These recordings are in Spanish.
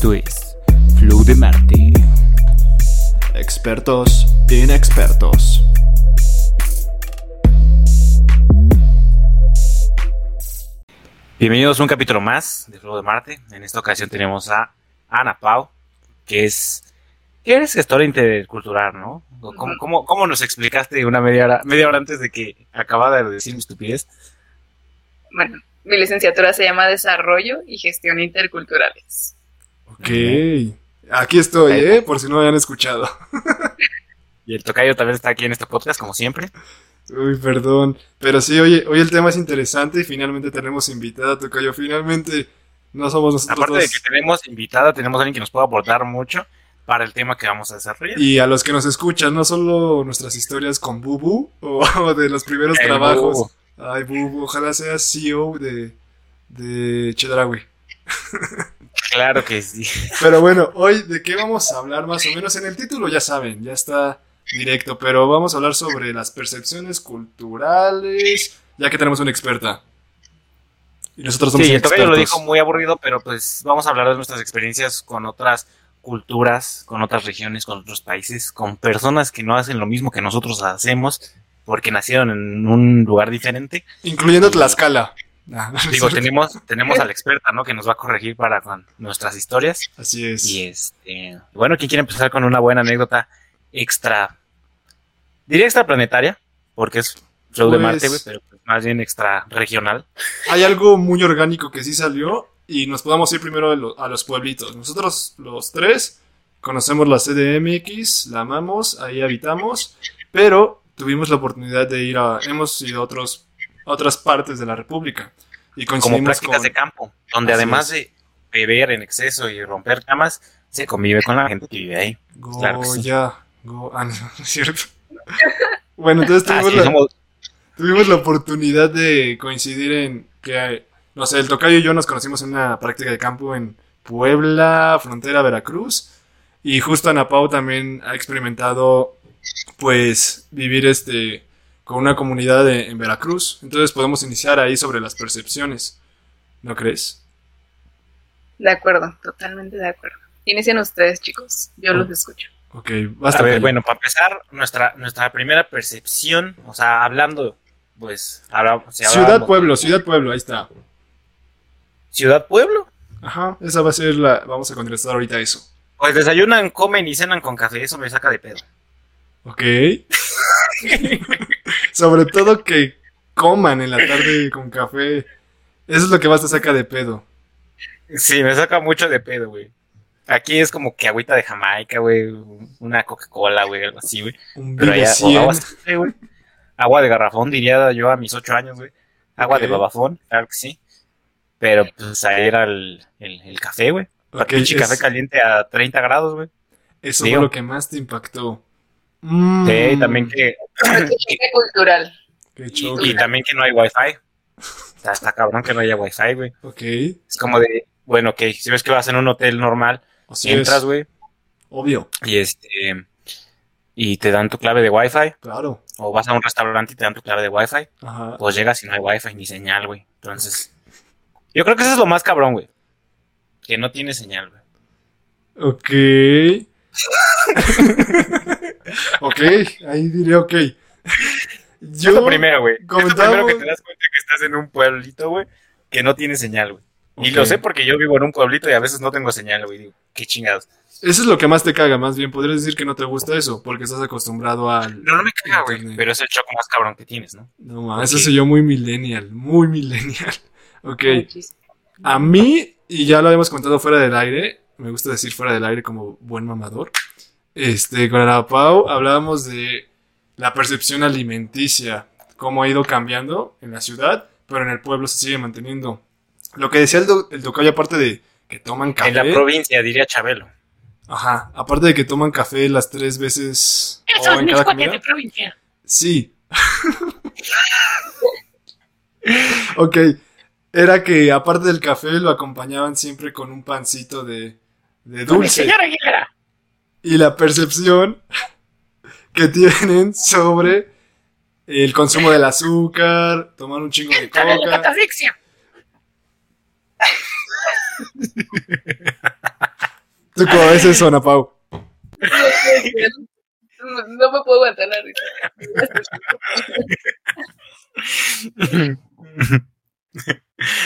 Esto es Flow de Marte. Expertos inexpertos. Bienvenidos a un capítulo más de Flow de Marte. En esta ocasión tenemos a Ana Pau, que es. que eres gestora intercultural, ¿no? ¿Cómo, cómo, cómo nos explicaste una media hora, media hora antes de que acabara de decir mi estupidez? Bueno, mi licenciatura se llama Desarrollo y Gestión Interculturales. Ok. Aquí estoy, ¿eh? Por si no me habían escuchado. Y el tocayo también está aquí en este podcast, como siempre. Uy, perdón. Pero sí, oye, hoy el tema es interesante y finalmente tenemos invitada, Tocayo. Finalmente no somos nosotros Aparte de que tenemos invitada, tenemos a alguien que nos pueda aportar mucho para el tema que vamos a desarrollar. Y a los que nos escuchan, no solo nuestras historias con Bubu o de los primeros trabajos. Bubu. Ay, Bubu, ojalá seas CEO de, de Chedraui. Claro que sí. Pero bueno, hoy de qué vamos a hablar más o menos en el título, ya saben, ya está directo, pero vamos a hablar sobre las percepciones culturales, ya que tenemos una experta. Y nosotros somos Sí, el tocayo lo dijo muy aburrido, pero pues vamos a hablar de nuestras experiencias con otras culturas, con otras regiones, con otros países, con personas que no hacen lo mismo que nosotros hacemos porque nacieron en un lugar diferente. Incluyendo Tlaxcala. Ah, Digo, tenemos, tenemos a la experta, ¿no? Que nos va a corregir para con nuestras historias. Así es. Y este, bueno, ¿quién quiere empezar con una buena anécdota extra, diría extraplanetaria, porque es show de Pues- Marte, güey, pero pues más bien extra regional. Hay algo muy orgánico que sí salió y nos podemos ir primero a, lo- a los pueblitos. Nosotros los tres conocemos la CDMX, la amamos, ahí habitamos, pero tuvimos la oportunidad de ir a, hemos ido a otros, otras partes de la República y como prácticas con... de campo, donde Así además es. de beber en exceso y romper camas, se convive con la gente que vive ahí. Claro que sí. Goya, Go- ah, no, no es cierto. bueno, entonces Ah, tuvimos, la, somos- tuvimos la oportunidad de coincidir en que, no sé, el Tocayo y yo nos conocimos en una práctica de campo en Puebla, frontera Veracruz, y justo Ana Pau también ha experimentado, pues, vivir este con una comunidad de- en Veracruz. Entonces podemos iniciar ahí sobre las percepciones, ¿no crees? De acuerdo, totalmente de acuerdo. Inician ustedes, chicos. Yo Oh. los escucho. Ok, basta. a ver, bueno, para empezar, nuestra, nuestra primera percepción, o sea, hablando, pues, habla- si Ciudad Pueblo, Ciudad Pueblo, ahí está. Ciudad Pueblo. Ajá, esa va a ser la. Vamos a contestar ahorita eso. Pues desayunan, comen y cenan con café, eso me saca de pedo. Ok. Sobre todo que coman en la tarde con café. Eso es lo que más te saca de pedo. Sí, me saca mucho de pedo, güey. Aquí es como que agüita de Jamaica, güey, una Coca-Cola, güey, algo así, güey. Un Pero allá, o 100. agua, güey. Agua de garrafón, diría yo a mis ocho años, güey. Agua de babafón, claro que sí. Pero pues ahí era el, el, el café, güey. Pinche es- café caliente a 30 grados, güey. Eso Digo. fue lo que más te impactó. Mm, Sí, también que, cultural. Qué choque. y también que no hay wifi. Está, está cabrón que no haya wifi, güey. Ok. Es como de, bueno, ok, si ves que vas en un hotel normal, Así entras, güey, Obvio. y este, y te dan tu clave de wifi, Claro. o vas a un restaurante y te dan tu clave de wifi, Ajá. pues llegas y no hay wifi ni señal, güey. Entonces, yo creo que eso es lo más cabrón, güey. Que no tiene señal, güey. Ok. ok. Ahí diré ok. Yo. es lo primero, güey. Es lo primero que te das cuenta que estás en un pueblito, güey, que no tiene señal, güey. Y lo sé porque yo vivo en un pueblito y a veces no tengo señal, güey. Digo, qué chingados. Eso es lo que más te caga, más bien. Podrías decir que no te gusta eso, porque estás acostumbrado al. No, no me caga, güey. Pero es el choco más cabrón que tienes, ¿no? No Ok. eso soy yo muy millennial, muy millennial. Ok. A mí, y ya lo habíamos contado fuera del aire, me gusta decir fuera del aire como buen mamador. Este, con Ana Pau hablábamos de la percepción alimenticia, cómo ha ido cambiando en la ciudad, pero en el pueblo se sigue manteniendo. Lo que decía el, do- el tocayo, aparte de que toman café. En la provincia, diría Chabelo. Ajá, aparte de que toman café las tres veces o en cada comida. provincia. Sí. ok. Era que aparte del café lo acompañaban siempre con un pancito de, de dulce. Aguilera. Y la percepción que tienen sobre el consumo del azúcar, tomar un chingo de coca. ¿Tú cómo ves eso, Ana Pau? No me puedo aguantar la risa.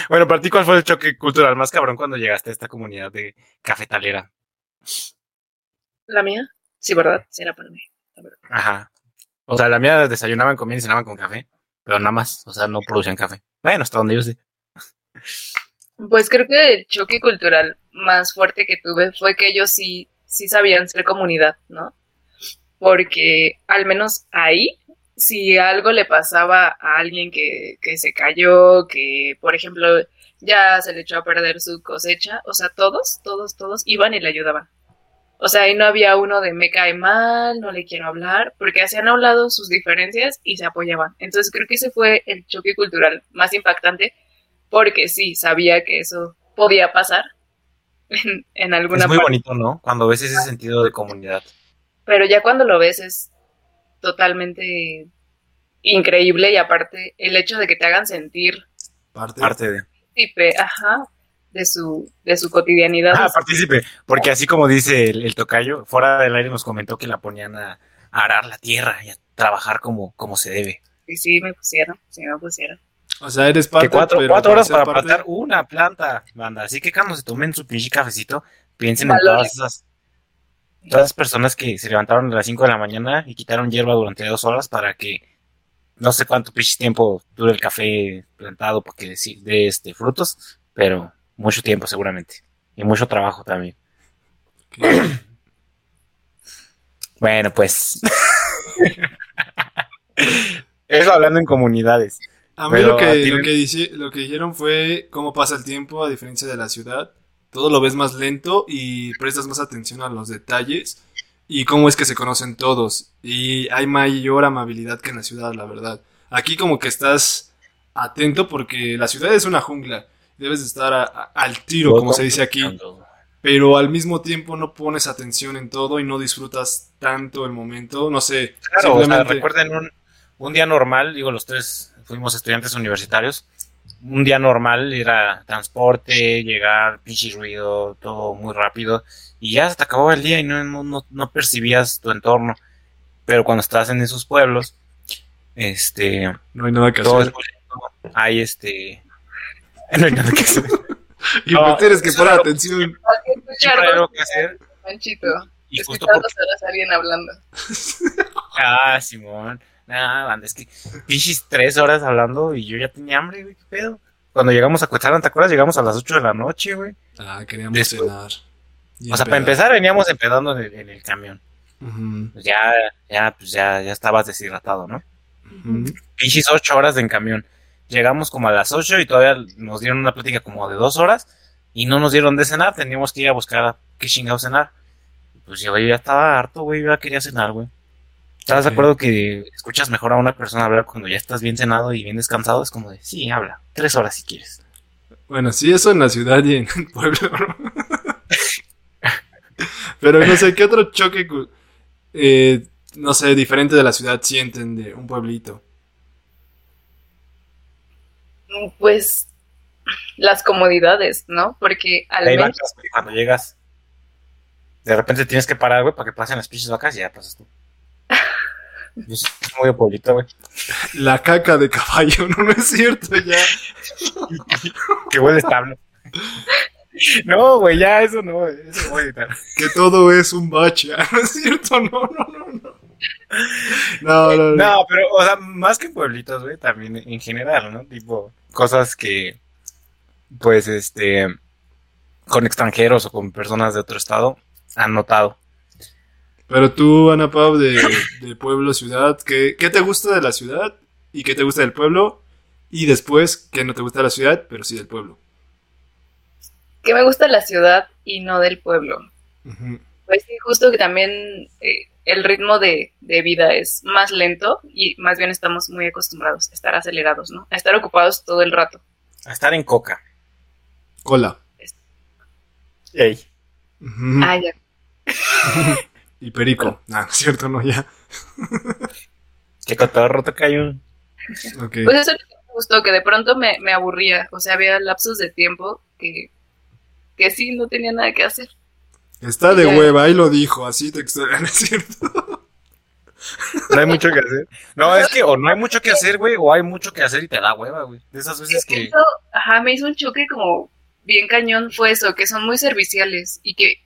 bueno, para ti, ¿cuál fue el choque cultural más cabrón cuando llegaste a esta comunidad de cafetalera? ¿La mía? Sí, ¿verdad? Sí, era para mí. Ajá. O sea, la mía desayunaban, comían y cenaban con café, pero nada más, o sea, no producían café. Bueno, hasta donde yo sé. Pues creo que el choque cultural más fuerte que tuve fue que ellos sí, sí sabían ser comunidad, ¿no? Porque al menos ahí, si algo le pasaba a alguien que, que se cayó, que por ejemplo ya se le echó a perder su cosecha, o sea, todos, todos, todos iban y le ayudaban. O sea, ahí no había uno de me cae mal, no le quiero hablar, porque hacían a un lado sus diferencias y se apoyaban. Entonces creo que ese fue el choque cultural más impactante, porque sí, sabía que eso podía pasar en, en alguna Es muy parte. bonito, ¿no? Cuando ves ese sentido de comunidad. Pero ya cuando lo ves es totalmente increíble y aparte el hecho de que te hagan sentir Parte. Parte de. ajá, de su, de su cotidianidad. Ah, partícipe. Porque así como dice el, el tocayo, fuera del aire nos comentó que la ponían a, a arar la tierra y a trabajar como, como se debe. Y sí me pusieron, sí me pusieron. O sea, eres parte, que cuatro, pero cuatro horas para plantar una planta, banda. Así que cuando se tomen su pinche cafecito, piensen en todas esas, todas esas personas que se levantaron a las 5 de la mañana y quitaron hierba durante dos horas para que no sé cuánto pinche tiempo dure el café plantado para que sí dé este, frutos, pero mucho tiempo seguramente. Y mucho trabajo también. Bueno, pues. Eso hablando en comunidades. A mí lo que, a ti lo, me- que dice- lo que dijeron fue cómo pasa el tiempo a diferencia de la ciudad. Todo lo ves más lento y prestas más atención a los detalles y cómo es que se conocen todos. Y hay mayor amabilidad que en la ciudad, la verdad. Aquí como que estás atento porque la ciudad es una jungla. Debes de estar a- a- al tiro, como se dice aquí. Pero al mismo tiempo no pones atención en todo y no disfrutas tanto el momento. No sé. Claro, o sea, simplemente- recuerden un, un día normal, digo, los tres fuimos estudiantes universitarios. Un día normal era transporte, llegar, pinche ruido, todo muy rápido. Y ya se te acabó el día y no, no, no, no percibías tu entorno. Pero cuando estás en esos pueblos, este, no hay nada que todo hacer. es. Hay este. No hay nada que hacer. Y No, pues tienes que no- atención. Siempre escuchar hay algo dos que hacer. Manchito. Y justo Escuchar porque dos horas a alguien hablando. Ah, Simón. Nah, banda, es que pinches tres horas hablando y yo ya tenía hambre, güey, qué pedo. Cuando llegamos a Cuetzalan, ¿te acuerdas? Llegamos a las 8 de la noche, güey. Ah, queríamos Después- cenar. Y O sea, para empezar veníamos empedando en el, en el camión. Pues ya, ya, pues ya, ya estabas deshidratado, ¿no? ujú. Pinches ocho horas en camión. Llegamos como a las 8 y todavía nos dieron una plática como de dos horas y no nos dieron de cenar. Teníamos que ir a buscar a qué chingados cenar. Pues yo ya estaba harto, güey, yo ya quería cenar, güey. ¿Estás de acuerdo que escuchas mejor a una persona hablar cuando ya estás bien cenado y bien descansado? Es como de, sí, habla, tres horas si quieres. Bueno, sí, eso en la ciudad y en el pueblo. ¿no? Pero no sé, ¿qué otro choque, eh, no sé, diferente de la ciudad sienten de un pueblito? Pues las comodidades, ¿no? Porque al Hay menos vacas, güey, cuando llegas, de repente tienes que parar, güey, para que pasen las pinches vacas y ya pasas tú. Yo es muy de pueblito, güey. La caca de caballo, no, no es cierto, ya. Que huele establo. No, güey, ya eso no, güey, eso voy a editar. Que todo es un bache, no es cierto, no, no, no, no. No, no, no. No, pero, o sea, más que pueblitos, güey, también en general, ¿no? Tipo, cosas que, pues, este, con extranjeros o con personas de otro estado han notado. Pero tú, Ana Pau, de, de pueblo, ciudad, ¿qué, ¿qué te gusta de la ciudad? ¿Y qué te gusta del pueblo? Y después, ¿qué no te gusta de la ciudad, pero sí del pueblo? que me gusta la ciudad y no del pueblo. Ujú. Pues sí, justo que también eh, el ritmo de, de vida es más lento y más bien estamos muy acostumbrados a estar acelerados, ¿no? A estar ocupados todo el rato. A estar en coca. Cola. Ey. Ujú. Ah, ya. Y perico. Ah, no es cierto, no, ya. Que cotorro toca un... Ok. Pues eso es lo que me gustó, que de pronto me, me aburría. O sea, había lapsos de tiempo que, que sí no tenía nada que hacer. Está de Ya. hueva, ahí lo dijo, así textual, ¿no es cierto? No hay mucho que hacer. No, es que o no hay mucho que hacer, güey, o hay mucho que hacer y te da hueva, güey. De esas veces que... Eso, ajá, me hizo un choque como bien cañón fue eso, que son muy serviciales y que,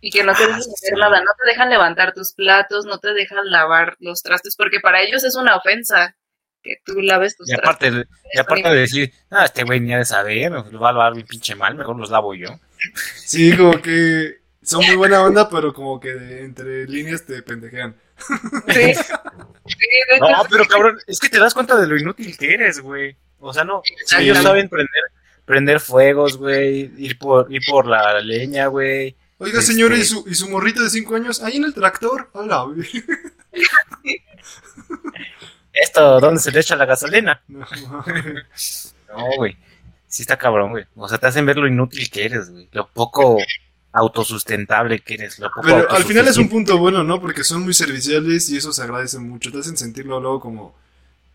y que no te Ah, dejan hacer sí. nada, no te dejan levantar tus platos, no te dejan lavar los trastes, porque para ellos es una ofensa que tú laves tus Y aparte, de- y aparte de decir, ah, este güey ni ha de saber, me lo va a lavar bien pinche mal, mejor los lavo yo. Sí, como que son muy buena onda, pero como que entre líneas te pendejean. Sí. No, pero cabrón, es que te das cuenta de lo inútil que eres, güey. O sea, no, Sí. ellos saben prender, prender fuegos, güey, ir por, ir por la leña, güey. Oiga, Este- señora, ¿y su, ¿y su morrita de 5 años? Ahí en el tractor. Hola. Esto, ¿dónde se le echa la gasolina? No, No, güey. Sí está cabrón, güey. O sea, te hacen ver lo inútil que eres, güey. Lo poco autosustentable que eres. Lo poco Pero al final es un punto bueno, ¿no? Porque son muy serviciales y eso se agradece mucho. Te hacen sentirlo luego como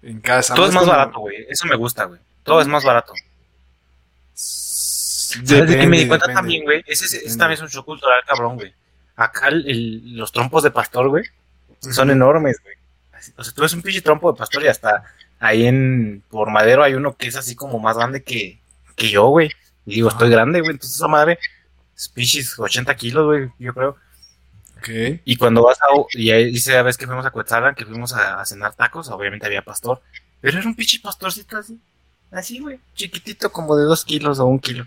en casa. Todo es más como- barato, güey. Eso me gusta, güey. Todo es más barato. Depende, ¿Sabes de qué me di cuenta depende. también, güey? Ese, ese Depende. también es un show cultural, cabrón, güey. Acá el- el- los trompos de pastor, güey, son enormes, güey. O sea, tú ves un pinche trompo de pastor y hasta ahí en por madero hay uno que es así como más grande que, que yo, güey. Y digo, estoy grande, güey. Entonces esa madre es pinches 80 kilos, güey, yo creo. Ok. Y cuando vas a... Y ahí dice la vez que fuimos a Cuetzalan, que fuimos a, a cenar tacos, obviamente había pastor. Pero era un pinche pastorcito así. Así, güey. Chiquitito, como de dos kilos o un kilo.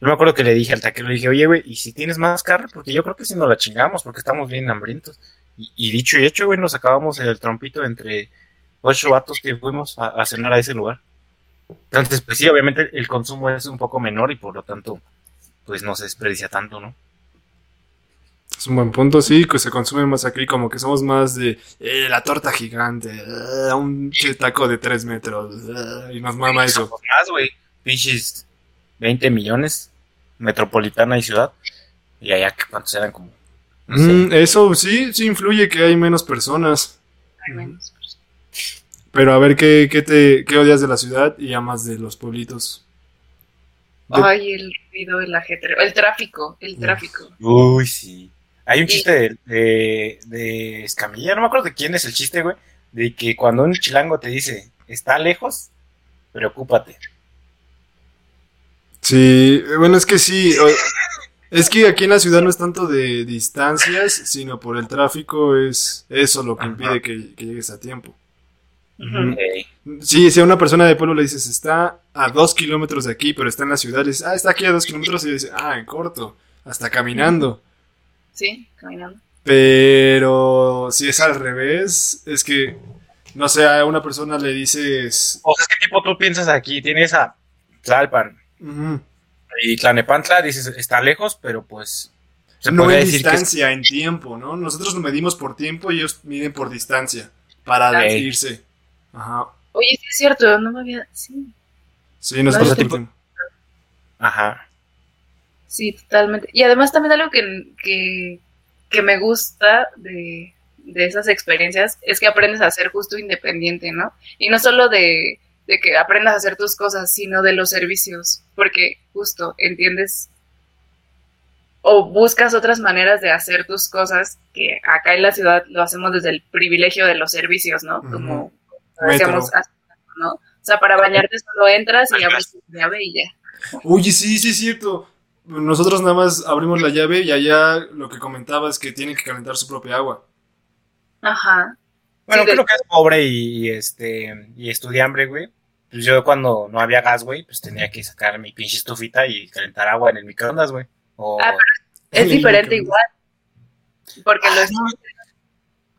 Yo me acuerdo que le dije al taquero, le dije, oye, güey, ¿y si tienes más carne? Porque yo creo que si nos la chingamos, porque estamos bien hambrientos. Y, y dicho y hecho, güey, nos acabamos el trompito entre ocho vatos que fuimos a, a cenar a ese lugar. Entonces, pues sí, obviamente el consumo es un poco menor y por lo tanto, pues no se desperdicia tanto, ¿no? Es un buen punto, sí, que se consume más aquí, como que somos más de eh, la torta gigante, eh, un taco de 3 metros, eh, y nos mama eso. Más, güey. Pinches 20 millones, metropolitana y ciudad. Y allá, ¿qué ¿cuántos eran? Como. No sé. Mm, eso sí, sí influye que hay menos personas. hay menos. Pero a ver, ¿qué, qué, te, qué odias de la ciudad y amas de los pueblitos? De- Ay, el ruido, el ajetreo, el tráfico, el tráfico. Uy, sí. Hay un Y- chiste de, de, de Escamilla, no me acuerdo de quién es el chiste, güey. De que cuando un chilango te dice, está lejos, preocúpate. Sí, bueno, es que sí. o- Es que aquí en la ciudad no es tanto de distancias, sino por el tráfico, es eso lo que impide que, que llegues a tiempo. Sí, si a una persona de pueblo le dices, está a dos kilómetros de aquí, pero está en la ciudad, le dices, ah, está aquí a dos kilómetros, y dice, ah, en corto, hasta caminando. Sí, caminando. Pero si es al revés, es que, no sé, a una persona le dices, O sea, es que tipo tú piensas aquí, tienes a Tlalpan "Ujú, y Tlanepantla, dices, está lejos, pero pues. Se no en decir que es- distancia, en tiempo, ¿no? Nosotros lo medimos por tiempo y ellos miden por distancia, para Ah, sí. irse. Ajá. Oye, sí es cierto, no me había... Sí, Sí, nosotros O sea, por tipo- tiempo. Ajá. sí, totalmente. Y además también algo que, que, que me gusta de, de esas experiencias es que aprendes a ser justo independiente, ¿no? Y no solo de, de que aprendas a hacer tus cosas, sino de los servicios, porque justo entiendes o buscas otras maneras de hacer tus cosas que acá en la ciudad lo hacemos desde el privilegio de los servicios, ¿no? Como. Decíamos, ¿no? O sea, para bañarte solo entras y abres tu llave y ya. Oye, sí, sí es cierto. Nosotros nada más abrimos la llave y allá lo que comentaba es que tienen que calentar su propia agua. Ajá. Bueno, Sí, de- creo que es pobre y este y estudiambre, güey. Pues yo cuando no había gas, güey, pues tenía que sacar mi pinche estufita y calentar agua en el microondas, güey. O Ah, Es diferente igual. Porque lo es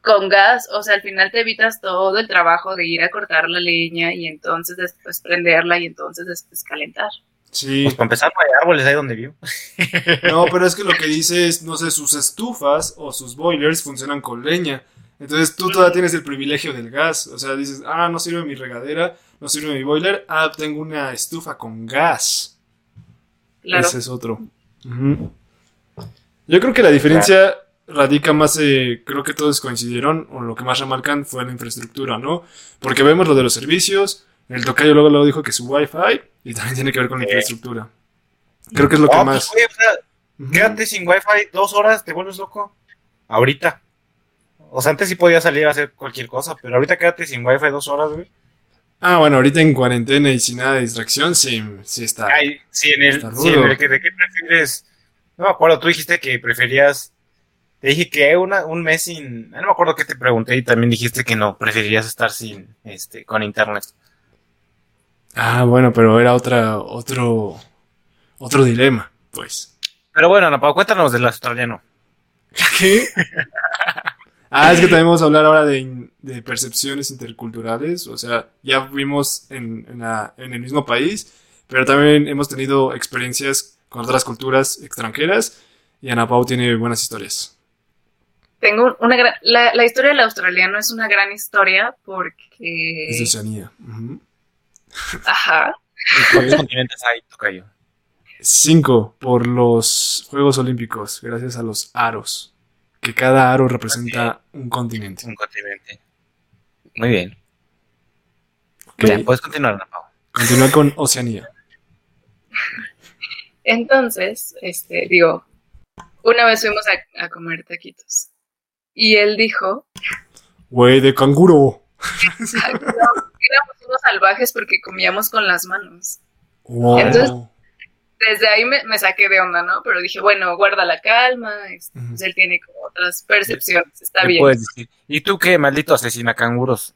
con gas, o sea, al final te evitas todo el trabajo de ir a cortar la leña y entonces después prenderla y entonces después calentar. Sí. pues para empezar, no hay árboles ahí donde vivo. No, pero es que lo que dice es, no sé, sus estufas o sus boilers funcionan con leña. Entonces tú todavía tienes el privilegio del gas. O sea, dices, ah, no sirve mi regadera, no sirve mi boiler, ah, tengo una estufa con gas. Claro. Ese es otro. Yo creo que la diferencia radica más, eh, creo que todos coincidieron, o lo que más remarcan fue la infraestructura, ¿no? Porque vemos lo de los servicios, el tocayo luego, luego dijo que su wifi, y también tiene que ver con la infraestructura. Creo que es lo que No, más... pues, o sea. Quédate sin wifi dos horas, te vuelves loco. Ahorita. O sea, antes sí podías salir a hacer cualquier cosa, pero ahorita quédate sin wifi dos horas, güey. Ah, bueno, ahorita en cuarentena y sin nada de distracción, sí, sí está. Ay, sí, en el, Está sí, en el que, ¿de qué prefieres? No me acuerdo, tú dijiste que preferías. Te dije que una, un mes sin. No me acuerdo qué te pregunté y también dijiste que no, preferirías estar sin, este, con internet. Ah, bueno, pero era otra, otro, otro dilema, pues. Pero bueno, Ana Pau, cuéntanos del australiano. ¿Qué? Ah, es que también vamos a hablar ahora de, de percepciones interculturales. O sea, ya vivimos en, en, la- en el mismo país, pero también hemos tenido experiencias con otras culturas extranjeras. Y Ana Pau tiene buenas historias. Tengo una gran... La, la historia del australiano es una gran historia porque... Es de Oceanía. Ajá. ¿Cuántos continentes hay, Tocayo? Cinco por los Juegos Olímpicos, gracias a los aros. Que cada aro representa un continente. Un continente. Muy bien. Ok, Ya, puedes continuar, Pau. Continúa con Oceanía. Entonces, este, digo, una vez fuimos a, a comer taquitos. Y él dijo, Güey de canguro. éramos unos salvajes porque comíamos con las manos. Wow. Entonces- Desde ahí me, me saqué de onda, ¿no? Pero dije, bueno, guarda la calma, pues él tiene como otras percepciones, está ¿Qué bien. puedes decir? ¿Y tú qué, maldito asesina canguros?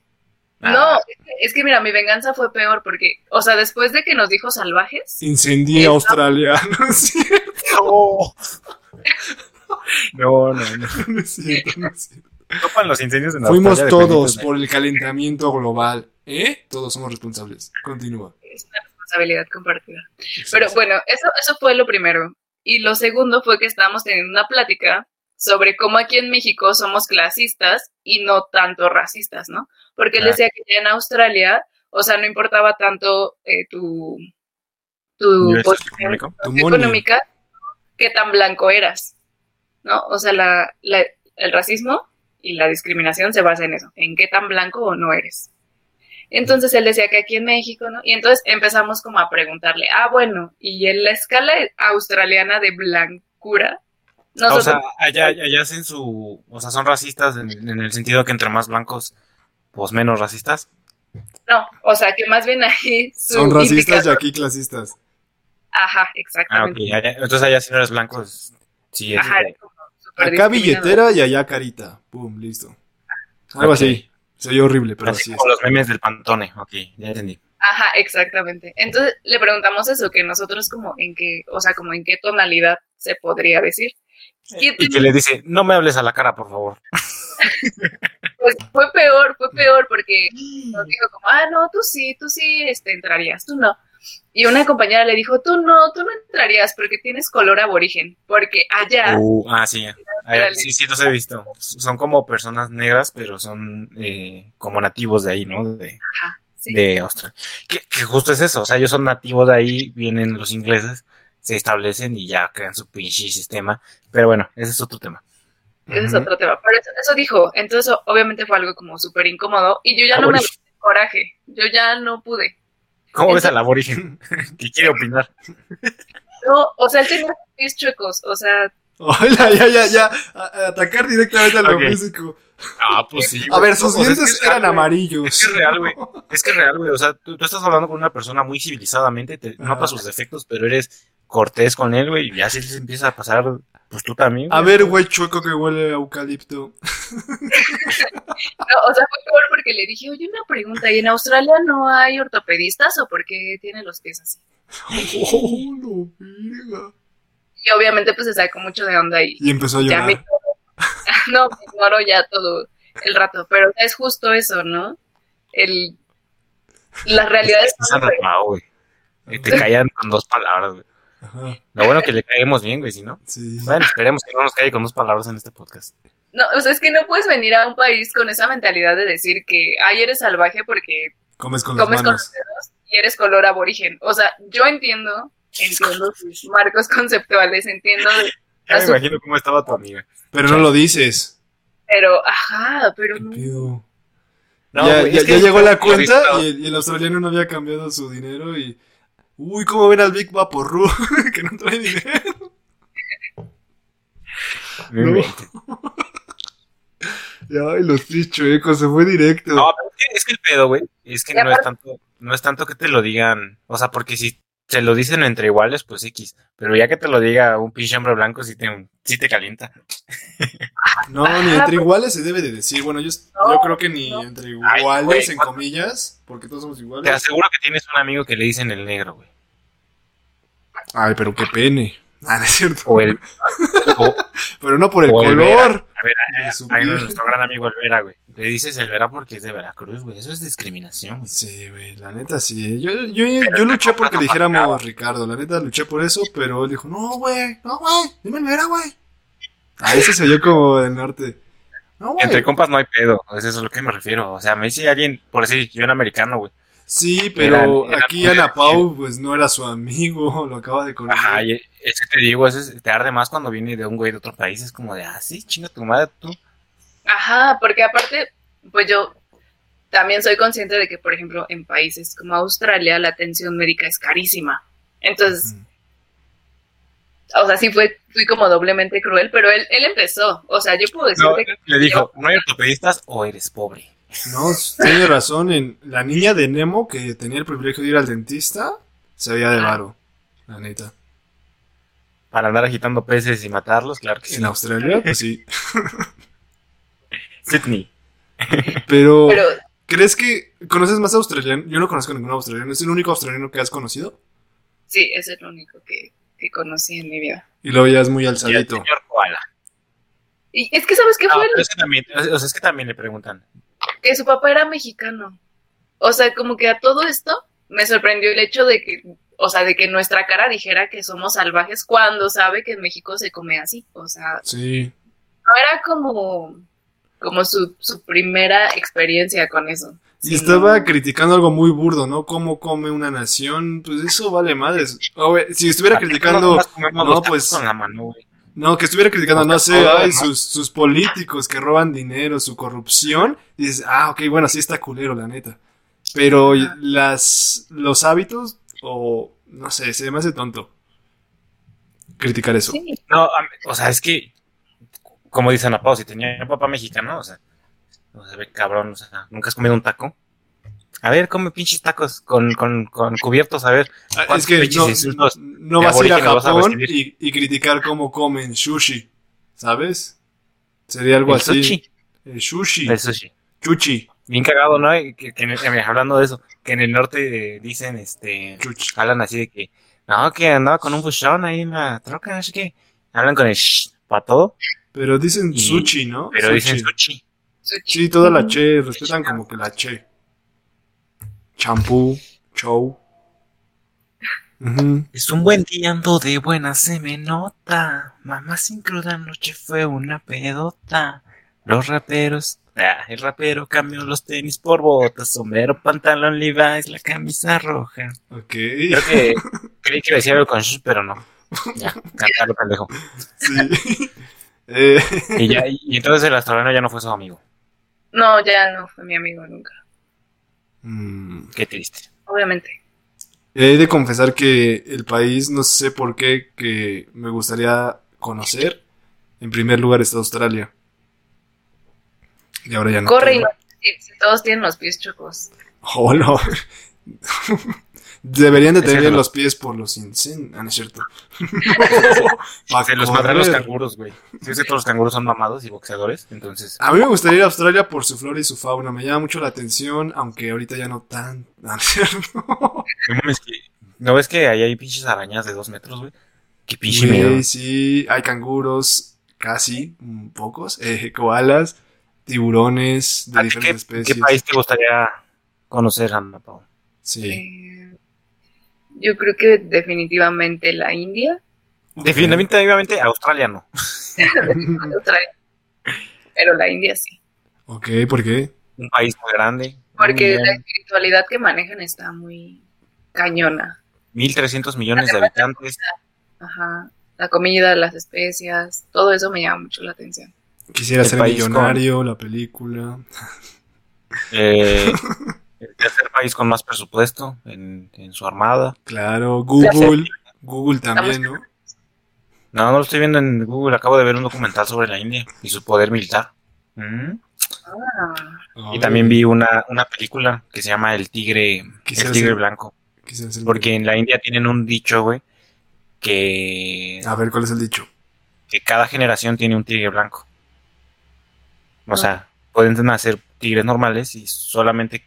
No, Ah, es que, es que mira, mi venganza fue peor porque, o sea, después de que nos dijo salvajes, Incendié Esa- australiano. ¿sí? No, no, no. No es cierto, no es cierto. Topan los incendios en la Fuimos todos por el calentamiento global. ¿Eh? Todos somos responsables. Continúa. es una responsabilidad compartida. Pero bueno, eso, eso fue lo primero. Y lo segundo fue que estábamos teniendo una plática sobre cómo aquí en México somos clasistas y no tanto racistas, ¿no? Porque él decía que ya en Australia, o sea, no importaba tanto eh, tu, tu posición económica, qué tan blanco eras, ¿no? O sea, la, la- el racismo y la discriminación se basa en eso, en qué tan blanco o no eres. Entonces él decía que aquí en México, ¿no? Y entonces empezamos como a preguntarle, ah, bueno, y en la escala australiana de blancura, o nosotros, sea, allá, allá hacen su. O sea, son racistas en, en el sentido que entre más blancos, pues menos racistas. no, o sea, que más bien ahí su Son racistas y indicador- aquí clasistas. Ajá, Ah, exactamente. allá- entonces allá si no eres blanco, es- sí es. Ajá, súper Acá billetera y allá carita. Pum, listo. Algo así. Se oye horrible, pero así así es. como los memes del pantone. Ok, ya entendí. Ajá, exactamente. Entonces le preguntamos eso, que nosotros como en qué, o sea, como en qué tonalidad se podría decir. Y Y que le dice, no me hables a la cara, por favor. pues fue peor, fue peor porque nos dijo como, ah, no, tú sí, tú sí este, entrarías, tú no. Y una compañera le dijo, tú no, tú no entrarías porque tienes color aborigen, porque allá, Uh, ah, sí. Allá- Órale. sí, sí, los he visto. Son como personas negras, pero son eh, como nativos de ahí, ¿no? De, ajá, sí, de Australia. Que, que justo es eso, o sea, ellos son nativos de ahí, vienen los ingleses, se establecen y ya crean su pinche sistema. Pero bueno, ese es otro tema. ese es otro tema. Pero eso, eso dijo, entonces obviamente fue algo como súper incómodo y yo ya no me coraje, yo ya no pude. ¿Cómo ves Entonces- al aborigen? que quiere opinar. No, o sea, él los pies chuecos, o sea, Hola, ya, ya, ya. A- a- atacar directamente a lo físico. Ah, pues sí. A ver, sus O sea, es que dientes es eran real, güey. amarillos. Es que es real, güey. Es que es real, güey. O sea, tú, tú estás hablando con una persona muy civilizadamente, te Ajá. notas sus defectos, pero eres cortés con él, güey, y ya si se empieza a pasar, pues tú también. A ver, güey chueco que huele a eucalipto. No, o sea, fue peor porque le dije, oye, una pregunta, ¿y en Australia no hay ortopedistas o por qué tiene los pies así? Oh, no, verga. Y obviamente pues se sacó mucho de onda y Y empezó a ya me llorar. no, me ignoró ya todo el rato, pero es justo eso, ¿no? El, las realidades Es güey. Y te callan con dos palabras, güey. Ajá, Lo bueno que le caemos bien, güey, si no. sí. Bueno, esperemos que no nos caiga con dos palabras en este podcast. No, o sea, es que no puedes venir a un país con esa mentalidad de decir que, ay, eres salvaje porque Comes con comes los dedos y eres color aborigen. O sea, yo entiendo, entiendo sus marcos conceptuales, entiendo, de- Ya me imagino cómo estaba tu amiga. Pero no lo dices. pero, ajá, pero ¿Qué no. No, ya güey, ya- es que ya llegó la cuenta visto. y el, y el australiano no había cambiado su dinero y... Uy, ¿cómo ven al Big Vaporru? que no trae dinero. No inventes. Ay, los pies chuecos, se fue directo. No, pero es que- es que el pedo, güey, es que Y no es tanto, no es tanto que te lo digan, o sea, porque si se lo dicen entre iguales, pues X, pero ya que te lo diga un pinche hombre blanco, sí te, sí te calienta. No, ni Ajá, entre pues- iguales se debe de decir. Bueno, yo, No, yo creo que ni no. entre Ay, iguales, güey, en comillas, porque todos somos Te iguales. aseguro que tienes un amigo que le dicen el negro, güey, Ay, pero qué pene. Ah, no es cierto. o el, o, Pero no por el o el color. a ver, de a, su a- a piel. nuestro gran amigo el Vera, güey, le dices el Vera porque es de Veracruz, güey, eso es discriminación, güey. Sí, güey, la neta sí. Yo, yo, yo luché porque dijéramos Ricardo, la neta luché por eso, pero él dijo, no, güey, no, güey, dime el Vera, güey. Ah, ese se oyó como del norte. No, güey. Entre compas no hay pedo, eso es a lo que me refiero, o sea, me dice alguien, por decir, yo en americano, güey, Sí, pero aquí Ana Pau, pues no era su amigo, lo acaba de conocer. Ajá, es que te digo, eso es- te arde más cuando viene de un güey de otro país. Es como de, ah, sí, chinga tu madre, tú. Ajá, porque aparte, pues yo también soy consciente de que, por ejemplo, en países como Australia la atención médica es carísima. Entonces, o sea, sí fue, fui como doblemente cruel, pero él, él empezó. O sea, yo puedo No, decirte que le dijo, no hay ortopedistas o eres pobre. No, tiene razón. En la niña de Nemo, que tenía el privilegio de ir al dentista, se veía de varo, la neta. Para andar agitando peces y matarlos, claro que sí. En Australia, pues sí. Sydney. Pero, pero ¿crees que conoces más australiano? Yo no conozco ningún australiano. ¿Es el único australiano que has conocido? sí, es el único que, que conocí en mi vida. Y lo veías muy Y el alzadito. señor Koala. Y es que, ¿sabes qué No, fue? pero es que también, o sea, es que también le preguntan. que su papá era mexicano. O sea, como que a todo esto me sorprendió el hecho de que, o sea, de que nuestra cara dijera que somos salvajes cuando sabe que en México se come así. O sea, Sí. no era como, como su, su primera experiencia con eso. Y Sí, estaba no. criticando algo muy burdo, ¿no? ¿Cómo come una nación? Pues eso vale madres. Si estuviera criticando... No, pues- Con la mano, güey. No, que estuviera criticando, no sé, ay, sus, sus políticos que roban dinero, su corrupción. Y dices, ah, ok, bueno, sí está culero, la neta. Pero las, los hábitos, o no sé, se me hace tonto criticar eso. Sí, No, o sea, es que, como dice Ana Pau, si tenía papá mexicano, o sea, o sea, ve cabrón, o sea, nunca has comido un taco. A ver, come pinches tacos con, con, con cubiertos, a ver. Ah, Es ¿Cuántos que no, no vas a ir a Japón y, y criticar cómo comen sushi, ¿sabes? Sería algo El así. sushi, El sushi. el sushi. Chuchi. Bien cagado, ¿no? Que, que que hablando de eso, que en el norte dicen, este, Chuchi. hablan así de que, no, que andaba con un buchón ahí en la troca, no sé qué. Hablan con el shh para todo, Pero dicen Y- sushi, ¿no? pero Sushi. dicen sushi. sushi. Sí, toda la che, respetan como que la che. Champú, show. Ujú. Es un buen día, ando de buena, se me nota. Mamá sin cruda noche fue una pedota. Los raperos, ah, el rapero cambió los tenis por botas, sombrero, pantalón Levi's, la camisa roja. Ok. Creo que creí que decía algo con shh, pero no. Ya, cantarlo pendejo. Sí. Eh, Y ya, y entonces el australiano ya no fue su amigo. No, ya no fue mi amigo nunca. mm, Qué triste. Obviamente. He de confesar que el país, no sé por qué, que me gustaría conocer, en primer lugar está Australia. Y ahora ya no. Corre y no. Si, si todos tienen los pies chocos. Oh, no. Deberían de tener los pies por los incendios. Ah, no es cierto. Se los mandan los canguros, güey. Sí, es que todos los canguros son mamados y boxeadores, entonces. A mí me gustaría ir a Australia por su flora y su fauna. Me llama mucho la atención, aunque ahorita ya no tan. Ah, no es cierto. No mames, que- ¿No ves que ahí hay pinches arañas de dos metros, güey? Qué pinche miedo. Güey, sí, hay canguros, casi, mm, pocos, eh, koalas, tiburones de ¿A ti qué, diferentes qué especies. país te gustaría conocer, Ana Pau? Sí. Eh, yo creo que definitivamente la India. Definitivamente Australia no. Vez. Pero la India sí. Ok, ¿por qué? Un país muy grande. Porque muy la espiritualidad que manejan está muy cañona. 1.300 millones de habitantes. Ajá. La comida, las especias, todo eso me llama mucho la atención. Quisiera El ser millonario, la película. eh, el tercer país con más presupuesto en, en su armada. Claro, Google. Google también, ¿no? No, no lo estoy viendo en Google. Acabo de ver un documental sobre la India y su poder militar. Mm. Ah, Y también vi una, una película que se llama El Tigre, el tigre ser- Blanco. Porque en la India tienen un dicho, güey, que, A ver, ¿cuál es el dicho? que cada generación tiene un tigre blanco. O sea, pueden nacer tigres normales y solamente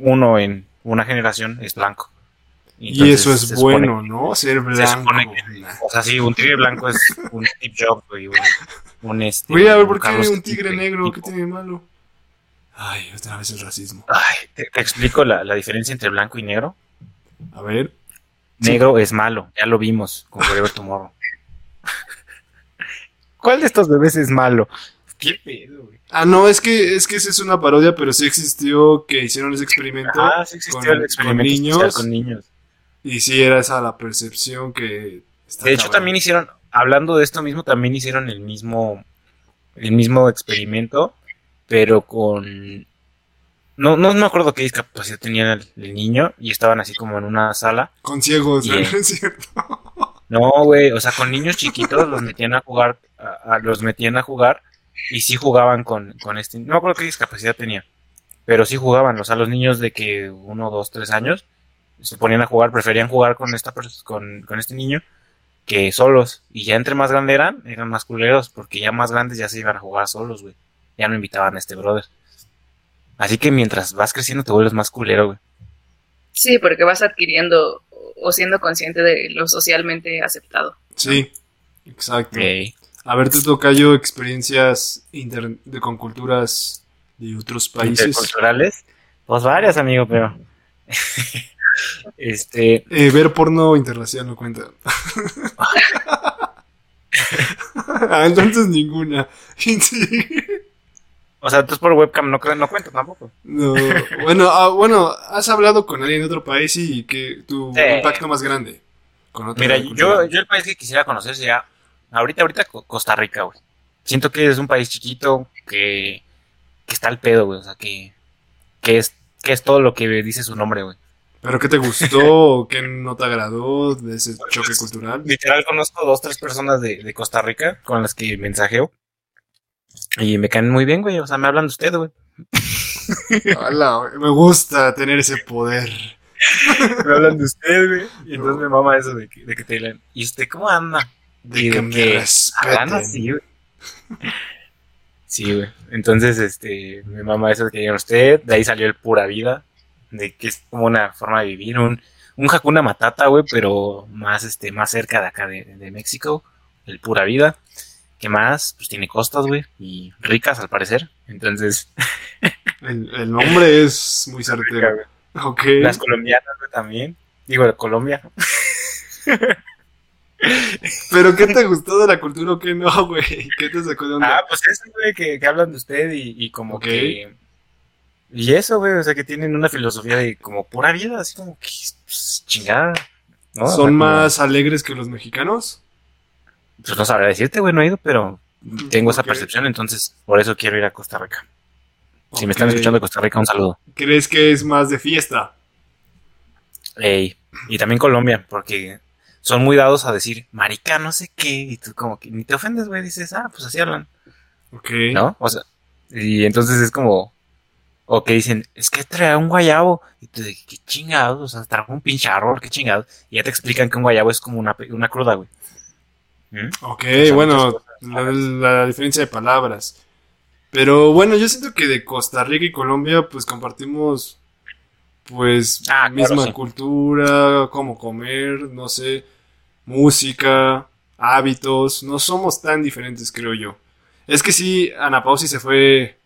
uno en una generación es blanco. Y eso es se bueno, ¿no? Ser se blanco. supone que-. O sea, sí, un tigre blanco es un Steve Jobs, güey. Un, un este. A ver, un ¿por qué Carlos un tigre negro? ¿Qué tiene de malo? Ay, otra vez el racismo. Ay, te, te explico la, la diferencia entre blanco y negro. A ver. Sí. Negro es malo, ya lo vimos con Whatever Tomorrow. ¿Cuál de estos bebés es malo? ¿Qué pedo, güey? Ah, no, es que, es que esa es una parodia, pero sí existió que hicieron ese experimento. Ah, sí existió con- el experimento con niños. con niños. Y sí era esa la percepción que... está De hecho, cabrón. también hicieron, hablando de esto mismo, también hicieron el mismo, el mismo experimento, pero con... No, no me acuerdo qué discapacidad tenía el, el niño y estaban así como en una sala. Con ciegos, ¿no? Es cierto? No, güey, o sea, con niños chiquitos los metían a jugar, a- a- los metían a jugar y sí jugaban con, con este, no me acuerdo qué discapacidad tenía, pero sí jugaban, o sea, los niños de que uno, dos, tres años se ponían a jugar, preferían jugar con esta con, con este niño que solos, y ya entre más grandes eran, eran más culeros, porque ya más grandes ya se iban a jugar solos, güey, ya no invitaban a este brother. Así que mientras vas creciendo te vuelves más culero, güey. sí, porque vas adquiriendo o siendo consciente de lo socialmente aceptado. Sí, exacto. A ver, te toca yo experiencias inter- de, con culturas de otros países. interculturales. Pues varias, amigo, pero. este. Eh, ver porno interracial no cuenta. ah, entonces ninguna. O sea, entonces por webcam no, no cuenta tampoco. No. Bueno, ah, bueno, has hablado con alguien de otro país y que tu Sí. impacto más grande. Con otra Mira, yo, yo el país que quisiera conocer sería. Ahorita, ahorita Co- Costa Rica, güey. Siento que es un país chiquito que. que está al pedo, güey. O sea, que. que es, que es todo lo que dice su nombre, güey. ¿Pero qué te gustó? ¿Qué no te agradó de ese choque cultural? Literal, conozco dos, tres personas de, de Costa Rica con las que mensajeo. Y me caen muy bien, güey. O sea, me hablan de usted, güey. Hola, me gusta tener ese poder. me hablan de usted, güey. Y entonces me mama eso de que, de que te digan, ¿y usted cómo anda? De Y que me que respeten. hablan así, güey. Sí, güey. Entonces, este, me mama eso que digan usted. De ahí salió el pura vida. De que es como una forma de vivir. Un, un Hakuna Matata, güey, pero más, este, más cerca de acá de, de México. El pura vida. ¿Qué más? Pues tiene costas, güey. Y ricas, al parecer. Entonces, El, el nombre es muy certero. Ok. las colombianas, güey, también. Digo, Colombia. ¿Pero qué te gustó de la cultura o qué no, güey? ¿Qué te sacó de onda? Ah, pues eso, güey, que, que hablan de usted y, y como que... Y eso, güey, o sea, que tienen una filosofía de como pura vida, así como que pues, chingada, ¿no? O sea, ¿Son como- más alegres que los mexicanos? Pues no sabría decirte, güey, no he ido, pero tengo esa percepción, entonces por eso quiero ir a Costa Rica. Si me están escuchando de Costa Rica, un saludo. ¿Crees que es más de fiesta? Ey, y también Colombia, porque son muy dados a decir, marica, no sé qué, y tú como que ni te ofendes, güey, dices, ah, pues así hablan. Ok. ¿no? O sea, y entonces es como, o que dicen, es que trae un guayabo, y tú de, qué chingados, o sea, trajo un pinche árbol, qué chingados, y ya te explican que un guayabo es como una, una cruda, güey. ¿Mm? Ok, sea, bueno, la diferencia de palabras. Pero bueno, yo siento que de Costa Rica y Colombia, pues compartimos, pues, Ah, claro, misma sí. cultura, cómo comer, no sé, música, hábitos. No somos tan diferentes, creo yo. Es que sí, Ana Pau sí se fue,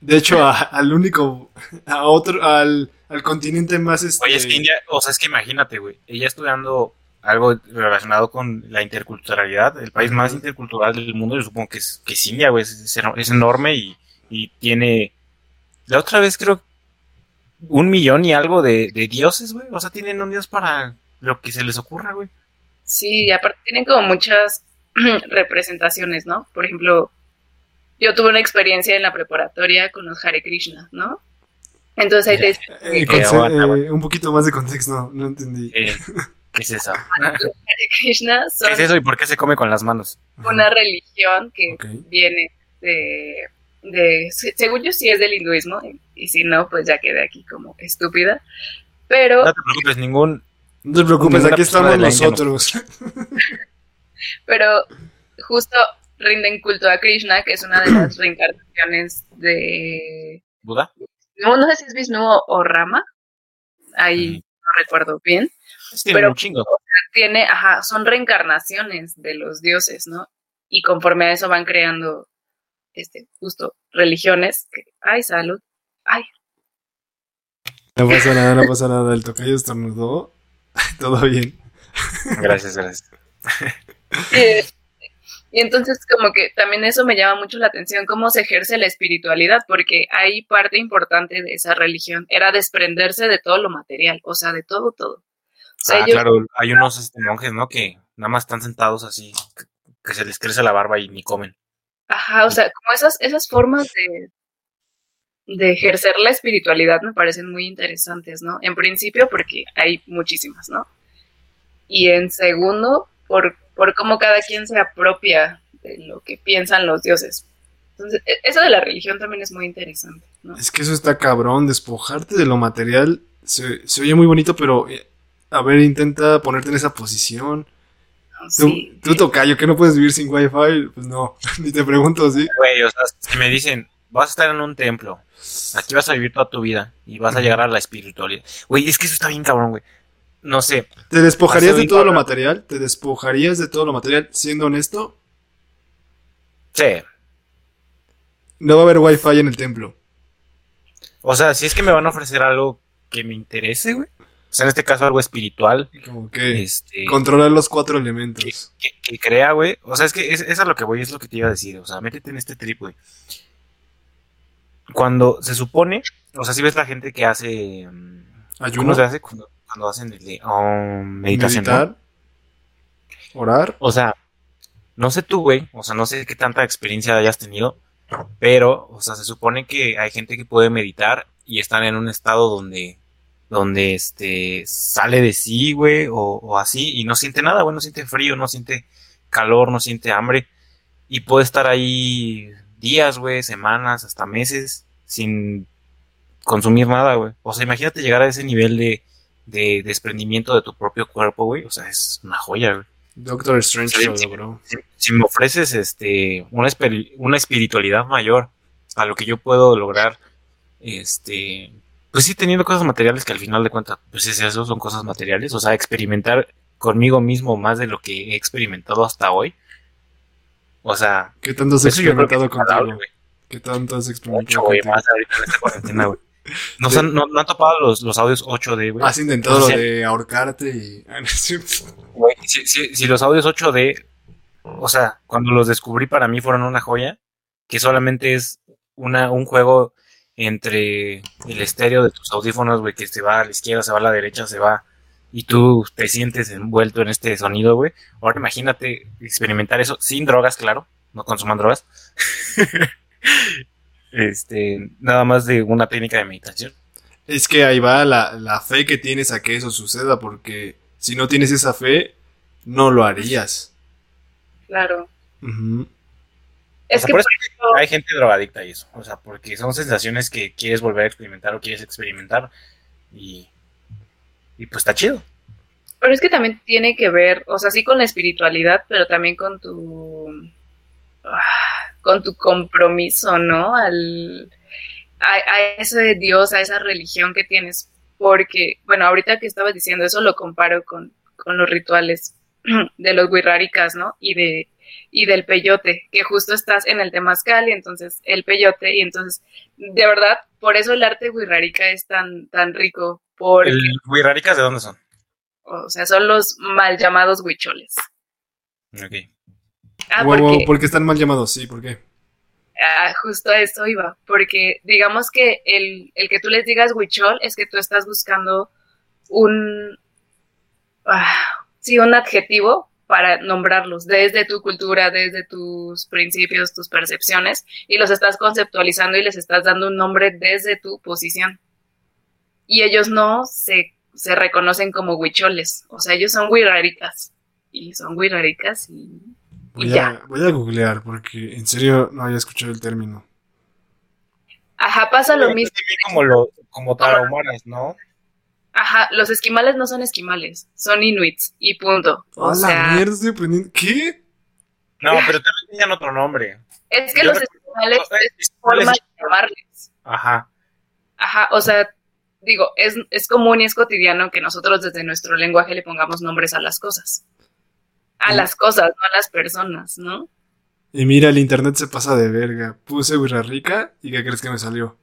de hecho, a- al único, a otro, al, al continente más este. Oye, es que India, o sea, es que imagínate, güey, ella estudiando algo relacionado con la interculturalidad, el país más intercultural del mundo, yo supongo que es, que es India, güey, es, es eno- es enorme y, y tiene, la otra vez creo, un millón y algo de, de dioses, güey, o sea, tienen un dios para lo que se les ocurra, güey. Sí, y aparte tienen como muchas representaciones, ¿no? Por ejemplo, yo tuve una experiencia en la preparatoria con los Hare Krishna, ¿no? Entonces ahí te Eh, Eh, aguanta, eh, un poquito más de contexto, no, no entendí. Eh, ¿Qué es eso? Hare Krishna son ¿Qué es eso y por qué se come con las manos? una religión que viene de, de, se- según yo sí es del hinduismo, y si no, pues ya quedé aquí como estúpida, pero, No te preocupes, ningún... No te preocupes, aquí estamos nosotros. pero justo rinden culto a Krishna, que es una de las reencarnaciones de, ¿Buda? no, no sé si es Vishnu o, Rama, ahí no recuerdo bien, Sí, Pero- un chingo. tiene, ajá, son reencarnaciones de los dioses, ¿no? Y conforme a eso van creando, este, justo, religiones, que, ay, salud, ay, No pasa nada, no pasa nada. El tocayo estornudó. Todo bien. Gracias, gracias. Eh, Y entonces como que también eso me llama mucho la atención, cómo se ejerce la espiritualidad, porque hay parte importante de esa religión, era desprenderse de todo lo material, o sea, de todo, todo. O sea, Ah, ellos- claro, hay unos este, monjes, ¿no? Que nada más están sentados así, que se les crece la barba y ni comen. Ajá, o sea, como esas, esas formas de, de ejercer la espiritualidad me parecen muy interesantes, ¿no? En principio porque hay muchísimas, ¿no? Y en segundo, por, por cómo cada quien se apropia de lo que piensan los dioses. Entonces, e- eso de la religión también es muy interesante, ¿no? Es que eso está cabrón. Despojarte de lo material se, se oye muy bonito, pero eh, a ver, intenta ponerte en esa posición. Tú, Sí, tú tocayo, que no puedes vivir sin wifi. Pues no, ni te pregunto, ¿sí? Güey, o sea, si me dicen, vas a estar en un templo, aquí vas a vivir toda tu vida y vas a llegar a la espiritualidad. Güey, es que eso está bien cabrón, güey. No sé, ¿Te despojarías de todo lo material? ¿Te despojarías de todo lo material siendo honesto? sí. No va a haber wifi en el templo. O sea, si es que me van a ofrecer algo que me interese, güey. O sea, en este caso algo espiritual, Como que este, controlar los cuatro elementos. que, que crea, güey. O sea, es que es, es a lo que voy, es lo que te iba a decir. O sea, métete en este trip, güey. Cuando se supone, o sea, si ves la gente que hace... mm, ¿Cómo Ayuno, se hace cuando, cuando hacen el de um, meditación? ¿no? meditar, orar. O sea, no sé tú, güey, o sea, no sé qué tanta experiencia hayas tenido, pero, o sea, se supone que hay gente que puede meditar y están en un estado donde, donde, este, sale de sí, güey, o, o así, y no siente nada, güey, no siente frío, no siente calor, no siente hambre, y puede estar ahí días, güey, semanas, hasta meses, sin consumir nada, güey. O sea, imagínate llegar a ese nivel de, de desprendimiento de tu propio cuerpo, güey, o sea, es una joya, güey Doctor Strange Sí, logró. si, si me ofreces este una, una espiritualidad mayor a lo que yo puedo lograr, este, pues sí teniendo cosas materiales que al final de cuentas, pues es eso, son cosas materiales, o sea, experimentar conmigo mismo más de lo que he experimentado hasta hoy. O sea, ¿Qué tanto has que experimentado contigo? güey. ¿Qué tanto has Mucho, experimentado güey, contigo? más ahorita en esta cuarentena, güey. ¿No, han, no, no han topado los, los audios 8D, güey? Has intentado lo de ahorcarte y... Ah. Güey, si, si- si los audios 8D, o sea, cuando los descubrí para mí fueron una joya, que solamente es una, un juego entre el estéreo de tus audífonos, güey, que se va a la izquierda, se va a la derecha, se va, y tú te sientes envuelto en este sonido, güey. Ahora imagínate experimentar eso sin drogas, claro, no consuman drogas. este, nada más de una técnica de meditación. Es que ahí va la, la fe que tienes a que eso suceda, porque si no tienes esa fe, no lo harías. claro. Es O sea, que por eso por eso- hay gente drogadicta y eso. O sea, porque son sensaciones que quieres volver a experimentar o quieres experimentar. Y, y pues está chido. Pero es que también tiene que ver, o sea, sí con la espiritualidad, pero también con tu ah, con tu compromiso, ¿no? Al a, a ese Dios, a esa religión que tienes. Porque, bueno, ahorita que estabas diciendo eso lo comparo con, con los rituales de los guirráricas, ¿no? Y de y del peyote, que justo estás en el temazcal y entonces el peyote y entonces de verdad, por eso el arte guirrárica es tan tan rico porque ¿El Guiraricas de dónde son? o sea, son los mal llamados huicholes. Ok. Ah, Wow, wow, porque ¿Por qué están mal llamados? Sí, ¿por qué? ah, justo a eso iba. Porque digamos que el, el que tú les digas huichol es que tú estás buscando un. ah, sí, un adjetivo para nombrarlos desde tu cultura, desde tus principios, tus percepciones, y los estás conceptualizando y les estás dando un nombre desde tu posición. Y ellos no se se reconocen como huicholes. O sea, ellos son huiraricas. Y son huiraricas y, y Voy ya. a, voy a googlear porque en serio no había escuchado el término. Ajá, pasa lo mismo. Como, lo, como tarahumaras, ¿no? Ajá, los esquimales no son esquimales, son inuits y punto. O ¡A sea, la mierda estoy aprendiendo! ¿Qué? No, pero también tenían otro nombre. es que Yo los esquimales o sea, es forma de llamarles. Ajá. Ajá, o sea, digo, es, es común y es cotidiano que nosotros desde nuestro lenguaje le pongamos nombres a las cosas. A Mm. las cosas, no a las personas, ¿no? Y mira, el internet se pasa de verga. Puse Burra Rica y ¿qué crees que me salió?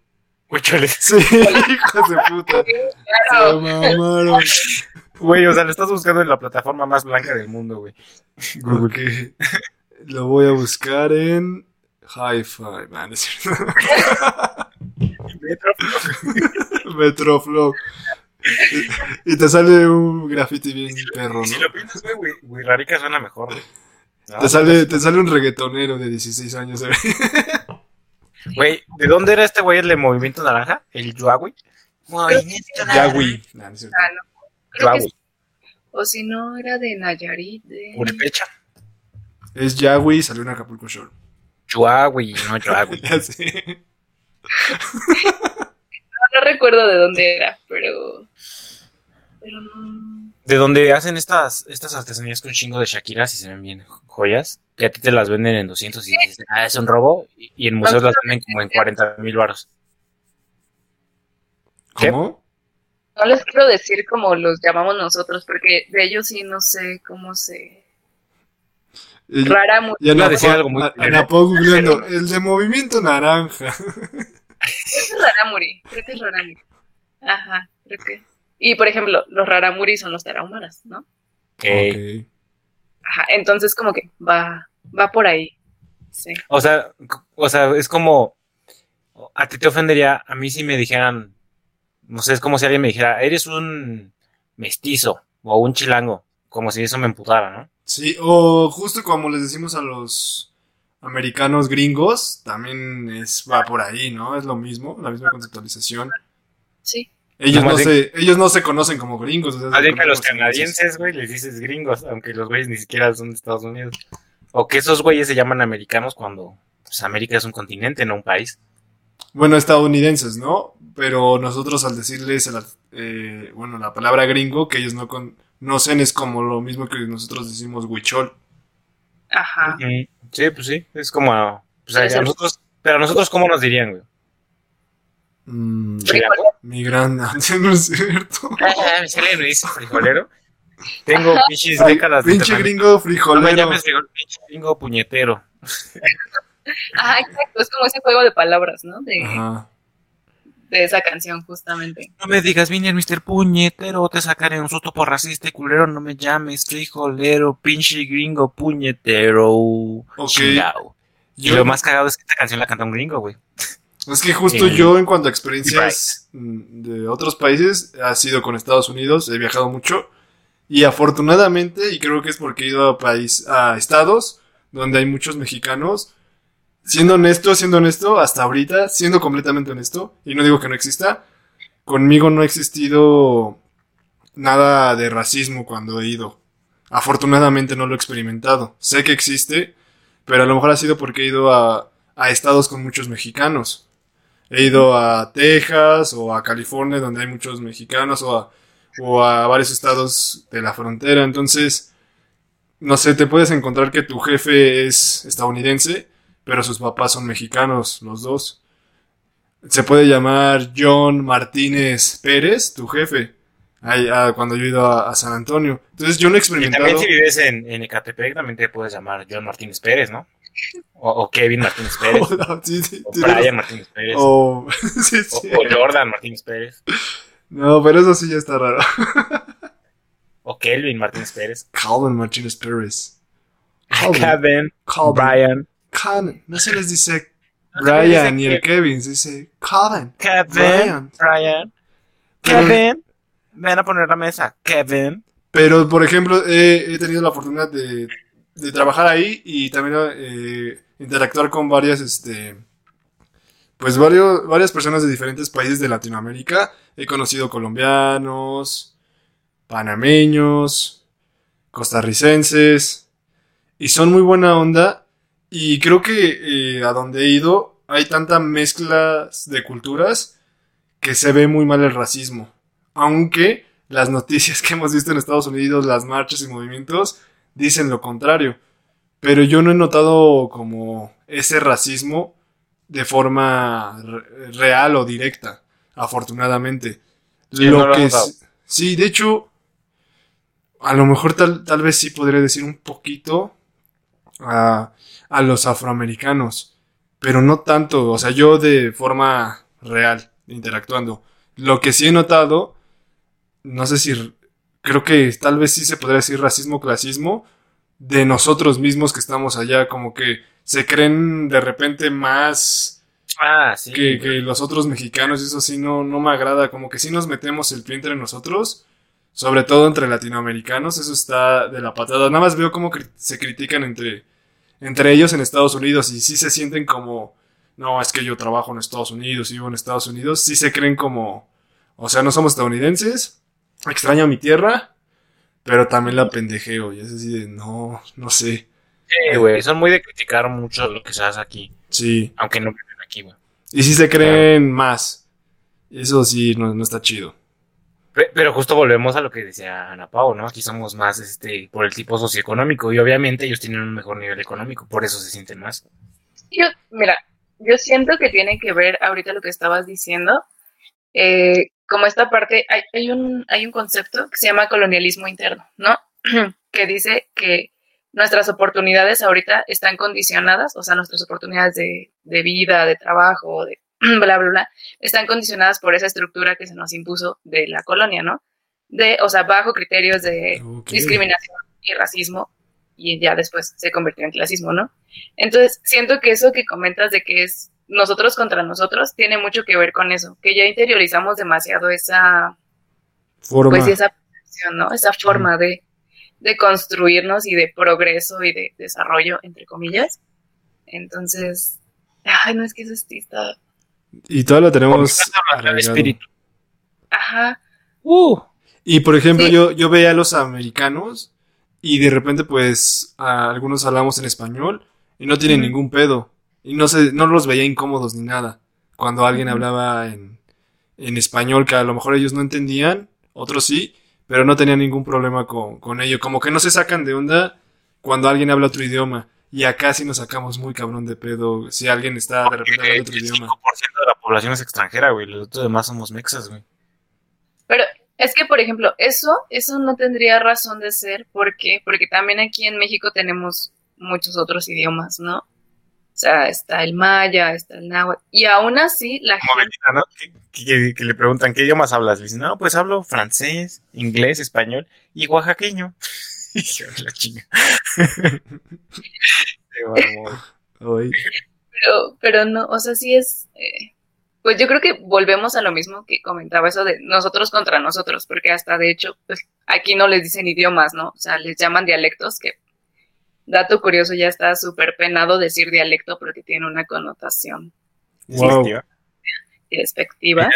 Huicholes. Sí, hijos de puta. Se Claro. mamaron. Güey, o sea, lo estás buscando en la plataforma más blanca del mundo, güey. Ok. Lo voy a buscar en Hi-Fi. Ah, no es cierto. Metroflow. Y te sale un graffiti bien perro, Si ¿no? lo piensas, güey, güey, Huirarica suena mejor, güey. No, Te sale, te sale un reggaetonero de 16 años. ¿eh? Güey, ¿de dónde era este güey el de Movimiento Naranja? ¿El Yuagui? Movimiento Yuagui. O si no, era de Nayarit. De... Es Yagüi y salió en Acapulco Shore. Yuagui, no Yuagui. No, no recuerdo de dónde era, pero. Pero no. De donde hacen estas, estas artesanías con chingo de Shakiras y se ven bien joyas. Que a ti te las venden en 200 y dices, ah, es un robo. Y, y en museos las venden como en 40 mil baros. ¿Cómo? No les quiero decir como los llamamos nosotros, porque de ellos sí no sé cómo se. Y- Rara mu- Y Ana, Iba a decir algo muy googleando, el de movimiento naranja. Creo que es Raramuri. Creo que es Raramuri. Ajá, creo que. Y por ejemplo, los Raramuri son los tarahumaras, ¿no? Ok. Ok. Ajá, entonces como que va, va por ahí. Sí. O sea, o sea, es como. A ti te ofendería, a mí si me dijeran. No sé, es como si alguien me dijera, eres un mestizo o un chilango. Como si eso me emputara, ¿no? Sí, o justo como les decimos a los americanos gringos, también es, va por ahí, ¿no? Es lo mismo, la misma conceptualización. Sí. Ellos No, se, ellos no se conocen como gringos. o sea, que a los canadienses, güey, les dices gringos, aunque los güeyes ni siquiera son de Estados Unidos. O que esos güeyes se llaman americanos cuando pues, América es un continente, no un país. Bueno, estadounidenses, ¿no? Pero nosotros al decirles, el- eh, bueno, la palabra gringo, que ellos no conocen, es como lo mismo que nosotros decimos huichol. Ajá. Sí, pues sí, es como... Pues, a, nosotros, pero a nosotros, ¿cómo nos dirían, güey? Mm, mi gran... no es cierto. Ah, Luis frijolero. Tengo pinches décadas de pinche gringo No me frijolero. llames frijol, pinche gringo puñetero. Ajá, exacto. Es como ese juego de palabras, ¿no? De, Ajá. de esa canción, justamente. No me digas, Vinier, Mr. Puñetero, te sacaré un susto por racista y culero. No me llames frijolero, pinche gringo puñetero. Chingao. Y Yo- lo más cagado es que esta canción la canta un gringo, güey. Es que justo Eh, yo, en cuanto a experiencias mm, de otros países, ha sido con Estados Unidos, he viajado mucho. Y afortunadamente, y creo que es porque he ido a país, a estados donde hay muchos mexicanos. Siendo honesto, siendo honesto, hasta ahorita, siendo completamente honesto, y no digo que no exista, conmigo no ha existido nada de racismo cuando he ido. Afortunadamente no lo he experimentado. Sé que existe, pero a lo mejor ha sido porque he ido a, a estados con muchos mexicanos. He ido a Texas o a California donde hay muchos mexicanos o a, o a varios estados de la frontera. Entonces, no sé, te puedes encontrar que tu jefe es estadounidense, pero sus papás son mexicanos, los dos. Se puede llamar John Martínez Pérez, tu jefe, ahí, ah, cuando yo he ido a, a San Antonio. Entonces yo no he Y también si vives en, en Ecatepec, también te puedes llamar John Martínez Pérez, ¿no? O, o Kevin Martínez Pérez. Sí, sí, o Brian Martínez Pérez. o- sí, O, sí. o Jordan Martínez Pérez. No, pero eso sí ya está raro. O Kelvin Martínez Pérez. Calvin Martínez Pérez. Calvin. Kevin, Calvin. Brian, Calvin. No se les dice No Brian ni el Kevin, se dice Calvin. Kevin, Brian. Brian, Kevin. Ven a poner la mesa, Kevin. Pero, por ejemplo, he, he tenido la oportunidad de, de trabajar ahí y también eh, interactuar con varias, este, pues varios, varias personas de diferentes países de Latinoamérica. He conocido colombianos, panameños, costarricenses, y son muy buena onda. Y creo que eh, a donde he ido hay tanta mezcla de culturas que se ve muy mal el racismo. Aunque las noticias que hemos visto en Estados Unidos, las marchas y movimientos, dicen lo contrario. Pero yo no he notado como ese racismo de forma real o directa, afortunadamente. lo que sí, de hecho, a lo mejor tal, tal vez sí podría decir un poquito a, a los afroamericanos, pero no tanto, o sea, yo de forma real, interactuando. Lo que sí he notado, no sé si, creo que tal vez sí se podría decir racismo, clasismo, de nosotros mismos que estamos allá, como que se creen de repente más ah, que, los otros mexicanos, y eso sí no, no me agrada, como que si nos metemos el pie entre nosotros, sobre todo entre latinoamericanos, eso está de la patada. Nada más veo cómo se critican entre, entre ellos en Estados Unidos y sí se sienten como, no, es que yo trabajo en Estados Unidos y vivo en Estados Unidos, sí se creen como, o sea, no somos estadounidenses, extraño mi tierra, pero también la pendejeo. Y es así de, no, no sé. Sí, güey, son muy de criticar mucho lo que se hace aquí. Sí. Aunque no viven aquí, güey. Y si se creen más. Eso sí, no, no está chido. Pero justo volvemos a lo que decía Ana Pau, ¿no? Aquí somos más este por el tipo socioeconómico y obviamente ellos tienen un mejor nivel económico, por eso se sienten más. Yo, mira, yo siento que tiene que ver ahorita lo que estabas diciendo eh, como esta parte, hay, hay, un, hay un concepto que se llama colonialismo interno, ¿no? que dice que nuestras oportunidades ahorita están condicionadas, o sea, nuestras oportunidades de, de vida, de trabajo, de bla, bla, bla, están condicionadas por esa estructura que se nos impuso de la colonia, ¿no? De, o sea, bajo criterios de discriminación y racismo, y ya después se convirtió en clasismo, ¿no? Entonces, siento que eso que comentas de que es nosotros contra nosotros tiene mucho que ver con eso, que ya interiorizamos demasiado esa forma, pues, esa, ¿no? esa forma de, de construirnos y de progreso y de desarrollo, entre comillas. Entonces, ay, no es que eso está... Y todo lo tenemos... espíritu. Ajá. Uh. Y por ejemplo, yo, yo veía a los americanos y de repente pues algunos hablamos en español y no tienen ningún pedo. Y no, se, no los veía incómodos ni nada. Cuando alguien hablaba en, en español que a lo mejor ellos no entendían, otros sí, pero no tenían ningún problema con, con ello. Como que no se sacan de onda cuando alguien habla otro idioma. Y acá sí nos sacamos muy cabrón de pedo si alguien está de repente hablando otro idioma. El 5% de la población es extranjera, güey. Los demás somos mexas, güey. Pero es que, por ejemplo, eso, eso no tendría razón de ser. ¿Por qué? Porque también aquí en México tenemos muchos otros idiomas, ¿no? O sea, está el maya, está el náhuatl. Y aún así, la gente. ¿no? Que, le preguntan, ¿qué idiomas hablas? Dicen, no, pues hablo francés, inglés, español y oaxaqueño. la chinga. pero, pero no, o sea, sí es. Eh, pues yo creo que volvemos a lo mismo que comentaba eso de nosotros contra nosotros, porque hasta de hecho, pues aquí no les dicen idiomas, ¿no? O sea, les llaman dialectos que dato curioso, ya está súper penado decir dialecto porque tiene una connotación wow. despectiva.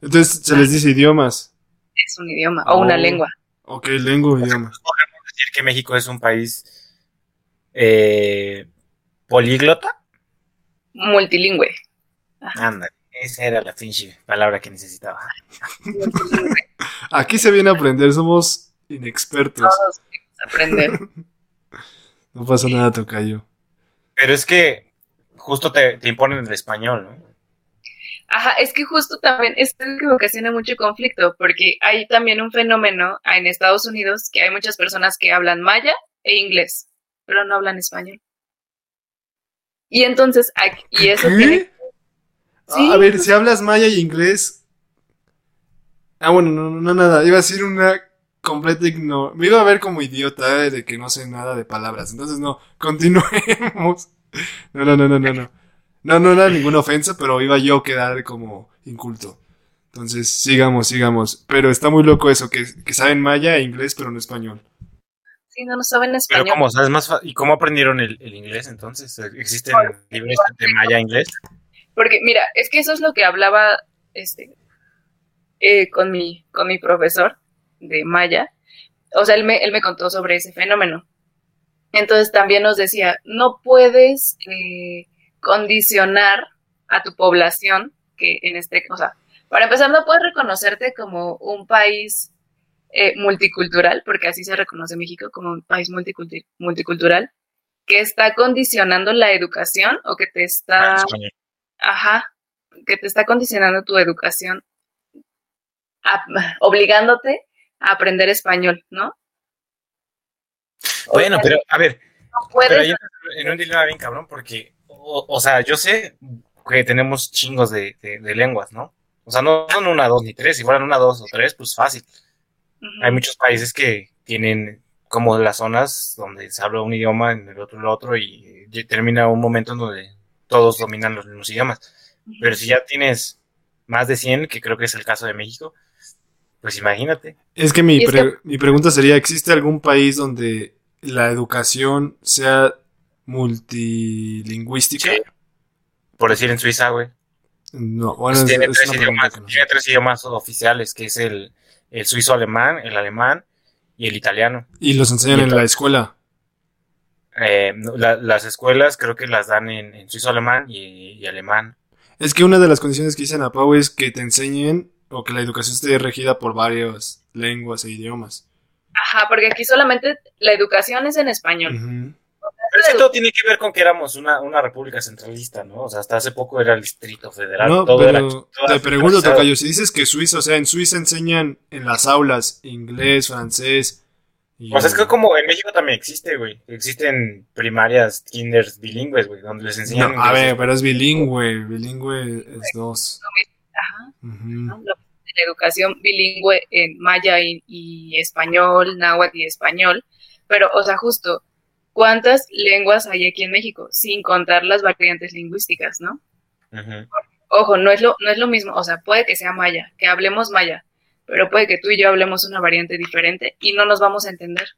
Entonces se les dice idiomas. Es un idioma o una oh. lengua. Ok, lengua o idioma. Podemos decir que México es un país eh, políglota. Multilingüe. Anda, esa era la pinche palabra que necesitaba. Aquí se viene a aprender, somos inexpertos. Todos aprender. No pasa nada, Tocayo. Pero es que justo te, imponen el español, ¿no? Ajá, es que justo también esto es que ocasiona mucho conflicto, porque hay también un fenómeno en Estados Unidos que hay muchas personas que hablan maya e inglés, pero no hablan español. Y entonces, y eso tiene... A ver, si hablas maya y inglés... Ah, bueno, no, no, nada, iba a decir una completo ignoro. Me iba a ver como idiota de que no sé nada de palabras. Entonces, no, continuemos. No, no, no, no, no, no. No, no era ninguna ofensa, pero iba yo a quedar como inculto. Entonces, sigamos, sigamos. Pero está muy loco eso, que, saben maya e inglés, pero no español. Sí, no, no saben español. Pero ¿cómo? ¿Sabes más ¿Y cómo aprendieron el, inglés entonces? ¿Existen libros de maya e inglés? Porque, mira, es que eso es lo que hablaba este, eh, con, mi, con mi profesor de maya, o sea, él me, él me contó sobre ese fenómeno. Entonces también nos decía, no puedes eh, condicionar a tu población, que en este, o sea, para empezar, no puedes reconocerte como un país eh, multicultural, porque así se reconoce México como un país multicultural, que está condicionando la educación o que te está, Ah, ajá, que te está condicionando tu educación, a- obligándote a aprender español, ¿no? Bueno, pero a ver, no pero en un dilema bien cabrón porque, o, o sea, yo sé que tenemos chingos de, de- de lenguas, ¿no? O sea, no son una, dos ni tres. Si fueran una, dos o tres, pues fácil. Hay muchos países que tienen como las zonas donde se habla un idioma, en el otro el otro, y termina un momento en donde todos dominan los mismos idiomas. Pero si ya tienes más de 100, que creo que es el caso de México, pues imagínate. Es que mi, es pre- que- mi pregunta sería, ¿existe algún país donde la educación sea multilingüística? Sí. Por decir en Suiza, güey. No, bueno, Pues es, tiene, es tres pregunta idiomas, no tiene tres idiomas oficiales, que es el, el suizo-alemán, el alemán y el italiano. Y los enseñan Y en la escuela. Eh, la- las escuelas creo que las dan en, en suizo-alemán y, y alemán. Es que una de las condiciones que dicen a Pau es que te enseñen o que la educación esté regida por varias lenguas e idiomas. Ajá, porque aquí solamente la educación es en español. Ujú. Pero es que todo tiene que ver con que éramos una, una república centralista, ¿no? O sea, hasta hace poco era el Distrito Federal. No, todo era pero todo te era pregunto. Tocayo, si dices que Suiza, o sea, en Suiza enseñan en las aulas inglés, francés. Y- Pues es que como en México también existe, güey. Existen primarias, kinders bilingües, güey, donde les No, enseñan a inglés. ver, pero es bilingüe. Bilingüe es dos. Ajá. ¿no? La educación bilingüe en maya y, y español, náhuatl y español. Pero, o sea, justo, ¿cuántas lenguas hay aquí en México? Sin contar las variantes lingüísticas, ¿no? Ojo, no es lo, no es lo mismo, o sea, puede que sea maya, que hablemos maya, pero puede que tú y yo hablemos una variante diferente y no nos vamos a entender.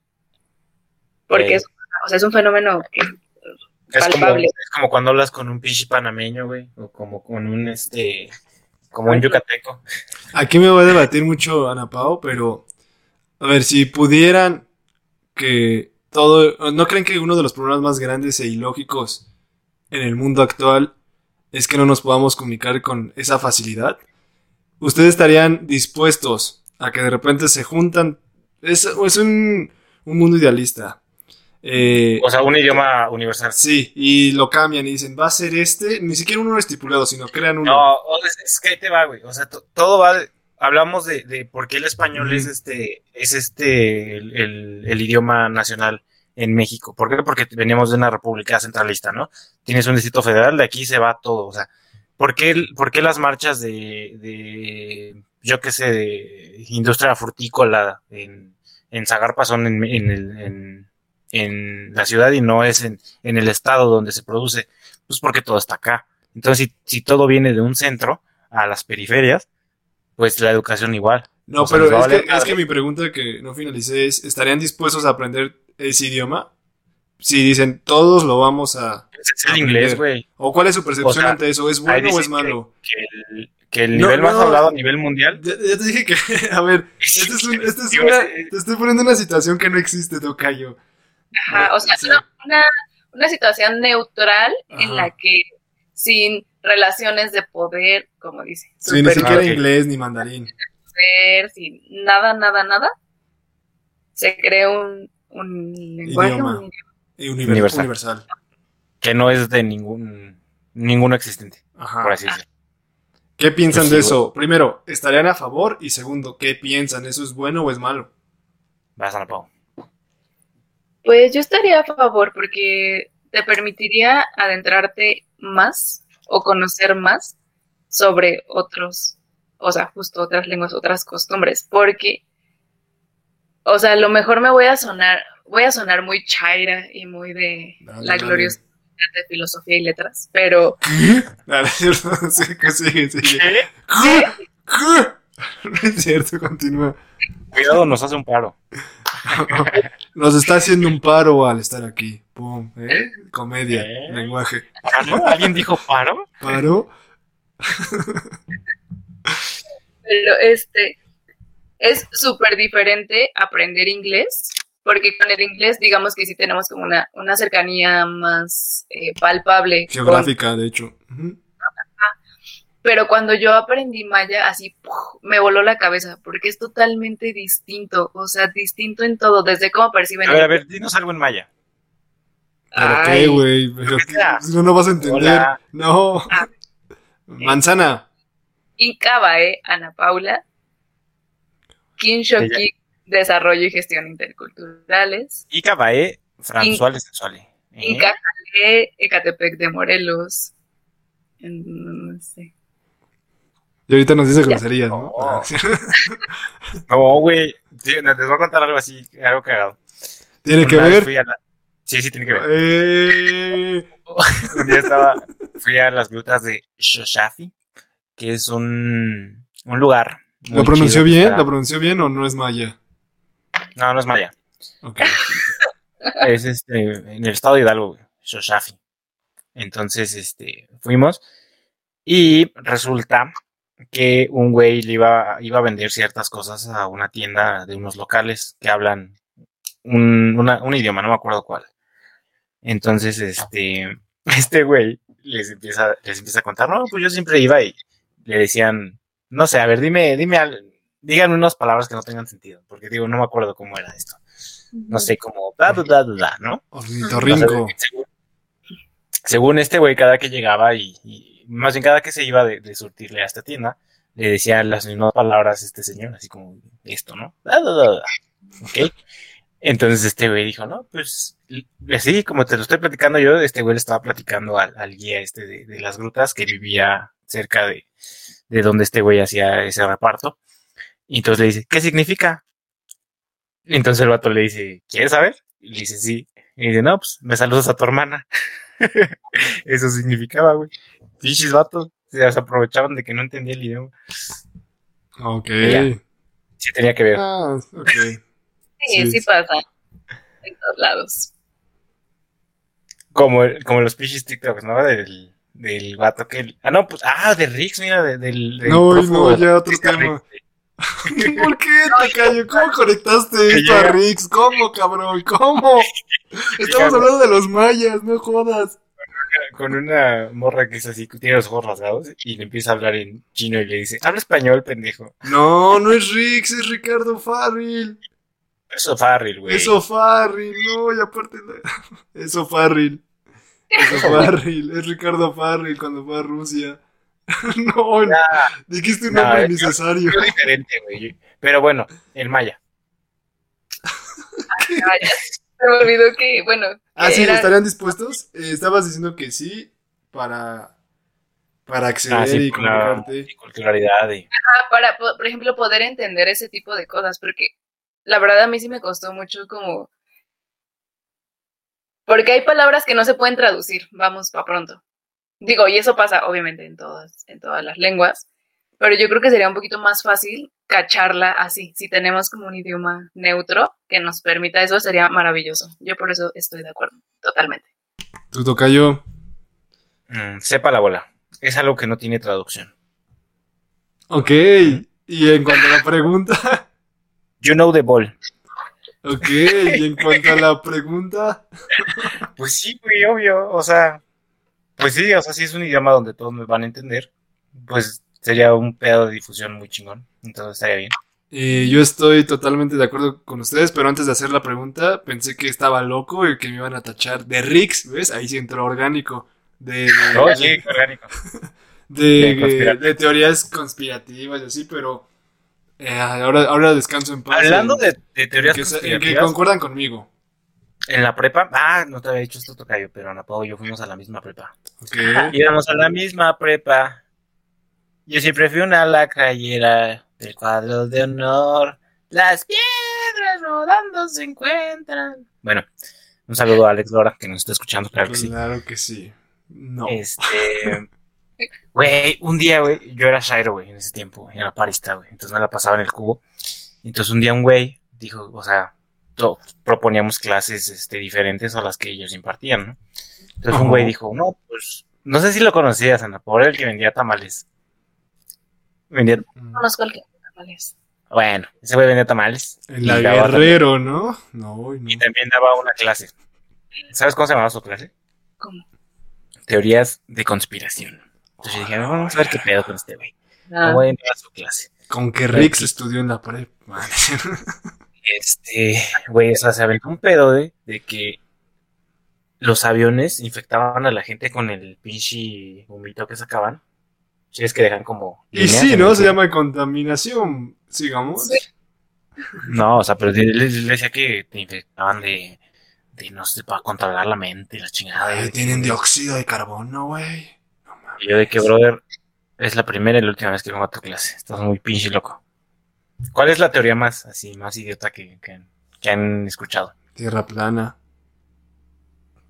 Porque Eh. es, o sea, es un fenómeno que Es como, palpable. es como cuando hablas con un pinche panameño, güey, o como con un, este, como un yucateco. Aquí me voy a debatir mucho, Ana Pao, pero a ver, si pudieran que todo, ¿no creen que uno de los problemas más grandes e ilógicos en el mundo actual es que no nos podamos comunicar con esa facilidad? ¿Ustedes estarían dispuestos a que de repente se juntan? Es, es un, un mundo idealista. Eh, O sea, un idioma universal. sí, y lo cambian y dicen, va a ser este, ni siquiera uno estipulado, sino crean uno. No, es, que ahí te va, güey. O sea, to- todo va. de- hablamos de, de por qué el español es este, es este, el, el- el idioma nacional en México. ¿Por qué? Porque veníamos de una república centralista, ¿no? Tienes un distrito federal, de aquí se va todo. O sea, ¿por qué, por qué las marchas de, de, yo qué sé, de industria frutícola en, en Zagarpa son en, en, el- en, en la ciudad y no es en, en el estado donde se produce? Pues porque todo está acá. Entonces, si, si todo viene de un centro a las periferias, pues la educación igual. No, O sea, pero es que, es que mi pregunta que no finalicé es, ¿estarían dispuestos a aprender ese idioma? Si dicen, todos lo vamos a... Es el inglés, güey. ¿O cuál es su percepción O sea, ante eso? ¿Es bueno o dicen es malo? Que el, que el No, nivel más no. hablado a nivel mundial. Ya, ya te dije que, a ver, esta es, un- esta es una... Te estoy poniendo una situación que no existe, Tocayo. Ajá, o sea, Sí. una, una, una situación neutral en la que sin relaciones de poder, como dice, Sí, ni siquiera ok. inglés ni mandarín. sin nada, nada, nada, se crea un, un lenguaje, Idioma. un- Y univer- Universal. universal. Que no es de ningún ninguno existente, Ajá. por así decirlo. ¿Qué piensan Pues de sí, eso? Primero, ¿estarían a favor? Y segundo, ¿qué piensan? ¿Eso es bueno o es malo? Vas a la Pau. Pues yo estaría a favor porque te permitiría adentrarte más o conocer más sobre otros, o sea, justo otras lenguas, otras costumbres, porque, o sea, a lo mejor me voy a sonar, voy a sonar muy chaira y muy de Dale, la dale. gloriosa de filosofía y letras, pero cierto. Sí, que sigue, sigue. ¿Qué? No es cierto, continúa. Cuidado, nos hace un paro. Nos está haciendo un paro al estar aquí. Pum, ¿eh? Comedia, ¿Eh? lenguaje. ¿Paro? ¿Alguien dijo paro? Paro. Pero este, es súper diferente aprender inglés, porque con el inglés digamos que sí tenemos como una, una cercanía más eh, palpable. con- Geográfica, de hecho. Ujú. pero cuando yo aprendí maya, así ¡puf! me voló la cabeza, porque es totalmente distinto, o sea, distinto en todo, desde cómo perciben. A ver, a ver, dinos algo en maya. ¿Pero Ay, qué, güey? No, no vas a entender. Hola. No. Ah. Manzana. Incabae, Ana Paula, Kinshoki, Desarrollo y Gestión Interculturales, Icabae, Fransuale Sensuale. ¿Eh? Incacale, Ecatepec de Morelos, en- no sé. Y ahorita nos dice groserías, ¿no? Oh. Ah. No, güey. Sí, Les voy a contar algo así, algo cagado. Tiene que Una ver. fui a la- Sí, sí, tiene que ver. Eh, Un día estaba, fui a las grutas de Shoshafi, que es un, un lugar. ¿Lo pronunció bien? ¿Lo pronunció bien o no es maya? No, no es maya. Es este, en el estado de Hidalgo, güey, Shoshafi. Entonces, este, fuimos y resulta que un güey le iba, iba a vender ciertas cosas a una tienda de unos locales que hablan un, una- un idioma, no me acuerdo cuál. Entonces, este, este güey les empieza, les empieza a contar, no, pues yo siempre iba y le decían, no sé, a ver, dime, dime, díganme unas palabras que no tengan sentido, porque digo, no me acuerdo cómo era esto. No sé, como, da, da, da, da, da, ¿no? Ornitorrinco. Según, según este güey, cada que llegaba y, y más bien cada que se iba de, de surtirle a esta tienda, le decía las mismas palabras a este señor, así como esto, ¿no? Da, da, da, da. Ok. Entonces este güey dijo, no, pues así como te lo estoy platicando yo, este güey le estaba platicando al, al guía este de, de las grutas que vivía cerca de, de donde este güey hacía ese reparto. Y entonces le dice, ¿qué significa? Y entonces el vato le dice, ¿quieres saber? Y le dice, sí. Y dice, no, pues me saludas a tu hermana. Eso significaba, güey. Fichis vatos. Se aprovechaban de que no entendía el idioma. Ok. Ya. Sí tenía que ver. Ah, ok. Sí, Sí. sí pasa. En todos lados. Como, como los pichis TikToks, ¿no? Del, del vato que... Ah, no, pues... Ah, de Rix, mira, de- del... del No, no, ya otro tema. ¿Por qué, Tocayo? ¿Cómo conectaste esto a Rix? ¿Cómo, cabrón? ¿Cómo? Estamos hablando de los mayas, no jodas. Con una morra que es así, que tiene los ojos rasgados y le empieza a hablar en chino y le dice, habla español, pendejo. No, no es Rix, es Ricardo Farril. Eso Farril, güey. Eso Farril, no, y aparte. no. Eso Farril. Eso Farril, es Ricardo Farril cuando fue a Rusia. No, dijiste un Nah, nombre innecesario. Yo diferente, güey. Pero bueno, el maya. Se me olvidó que, bueno, Ah, sí, era- ¿estarían dispuestos? Eh, estabas diciendo que sí para, para acceder Ah, sí, y comunicarte. culturalidad y... Ah, para, po- por ejemplo, poder entender ese tipo de cosas, porque la verdad a mí sí me costó mucho como... Porque hay palabras que no se pueden traducir, vamos, para pronto. Digo, y eso pasa obviamente en todas, en todas las lenguas, pero yo creo que sería un poquito más fácil cacharla así. Si tenemos como un idioma neutro que nos permita eso, sería maravilloso. Yo por eso estoy de acuerdo, totalmente. Tu tocayo. Mm, sepa la bola. Es algo que no tiene traducción. Ok. Y en cuanto a la pregunta. You know the ball. Ok. Y en cuanto a la pregunta. Pues sí, güey, obvio. O sea, pues sí, o sea, si es un idioma donde todos me van a entender, pues sería un pedo de difusión muy chingón. Entonces estaría bien. eh, yo estoy totalmente de acuerdo con ustedes, pero antes de hacer la pregunta, pensé que estaba loco y que me iban a tachar de Rix, ¿ves? Ahí sí entró orgánico. De, de, No, sí, orgánico. de, De conspira- de teorías conspirativas y así, pero eh, ahora, ahora descanso en paz. Hablando en- de, teorías en que, en que conspirativas, concuerdan conmigo. En la prepa, ah, no te había dicho esto, Tocayo, pero Ana Pau y yo fuimos a la misma prepa. Ok. Íbamos a la misma prepa. Yo siempre fui una lacrayera del cuadro de honor. Las piedras rodando se encuentran. Bueno, un saludo a Alex Lora, que nos está escuchando, claro que sí. Claro que sí. No. Este. Güey, un día, güey, yo era Shairo, güey, en ese tiempo, güey, era parista, güey. Entonces me la pasaba en el cubo. Entonces un día un güey dijo, o sea, proponíamos clases este, diferentes a las que ellos impartían, ¿no? Entonces un güey dijo, no, pues, no sé si lo conocías, Ana, por el que vendía tamales. Vendía, Mm. Conozco al que tamales. Bueno, ese güey vendía tamales. En Y la daba Guerrero, ¿no? No, no. Y también daba una clase. ¿Sabes cómo se llamaba su clase? ¿Cómo? Teorías de conspiración. Entonces yo dije, vamos a ver qué pedo con este güey. Ah, Voy a entrar a su clase. Con que Rix estudió en la prep. Este, güey, o sea, se aventó un pedo de, de que los aviones infectaban a la gente con el pinche vomito que sacaban. Si es que dejan como. y sí, ¿no? Se llama contaminación. Sigamos. Sí. No, o sea, pero le, le- le decía que te infectaban de, de no sé, para controlar la mente y la chingada. Ay, tienen dióxido de carbono, güey. No mames. Y yo de que, brother, es la primera y la última vez que vengo a tu clase. Estás muy pinche loco. ¿Cuál es la teoría más, así, más idiota que, que, que han escuchado? Tierra plana.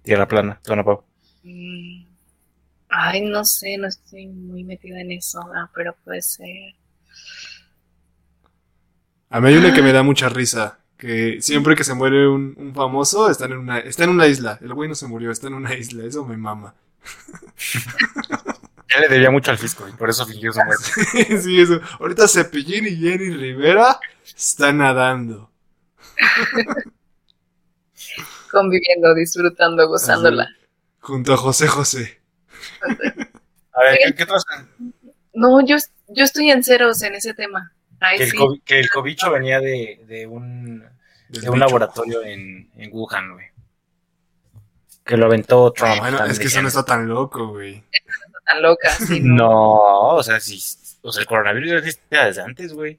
Tierra plana, Ana Pau. mm, Ay, no sé, no estoy muy metida en eso, ah, pero puede ser. A mí hay una que me da mucha risa. Que siempre que se muere un, un famoso, está en, una, está en una isla. El güey no se murió, está en una isla. Eso me mama. Ya le debía mucho al fisco y por eso fingió su muerte. sí, eso. Ahorita Cepillín y Jenny Rivera están nadando. Conviviendo, disfrutando, gozándola. Junto a José José. A ver, ¿qué, qué otras? No, yo, yo estoy en ceros en ese tema. Ay, Que el, sí. que el cobicho venía de, de un, de un laboratorio en, en Wuhan, güey. Que lo aventó Trump. Bueno, es que eso no está tan loco, güey. Tan loca. sí, no. O sea, sí. O sea, el coronavirus ya existía desde antes, güey.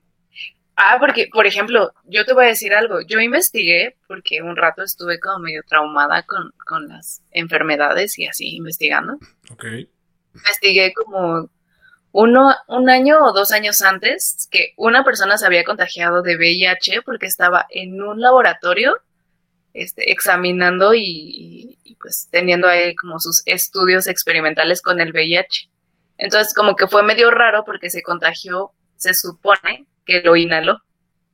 Ah, porque, por ejemplo, yo te voy a decir algo. Yo investigué porque un rato estuve como medio traumada con, con las enfermedades y así investigando. Ok. Investigué como uno, un año o dos años antes que una persona se había contagiado de VIH porque estaba en un laboratorio este, examinando y, pues teniendo ahí como sus estudios experimentales con el VIH. Entonces como que fue medio raro porque se contagió, se supone que lo inhaló,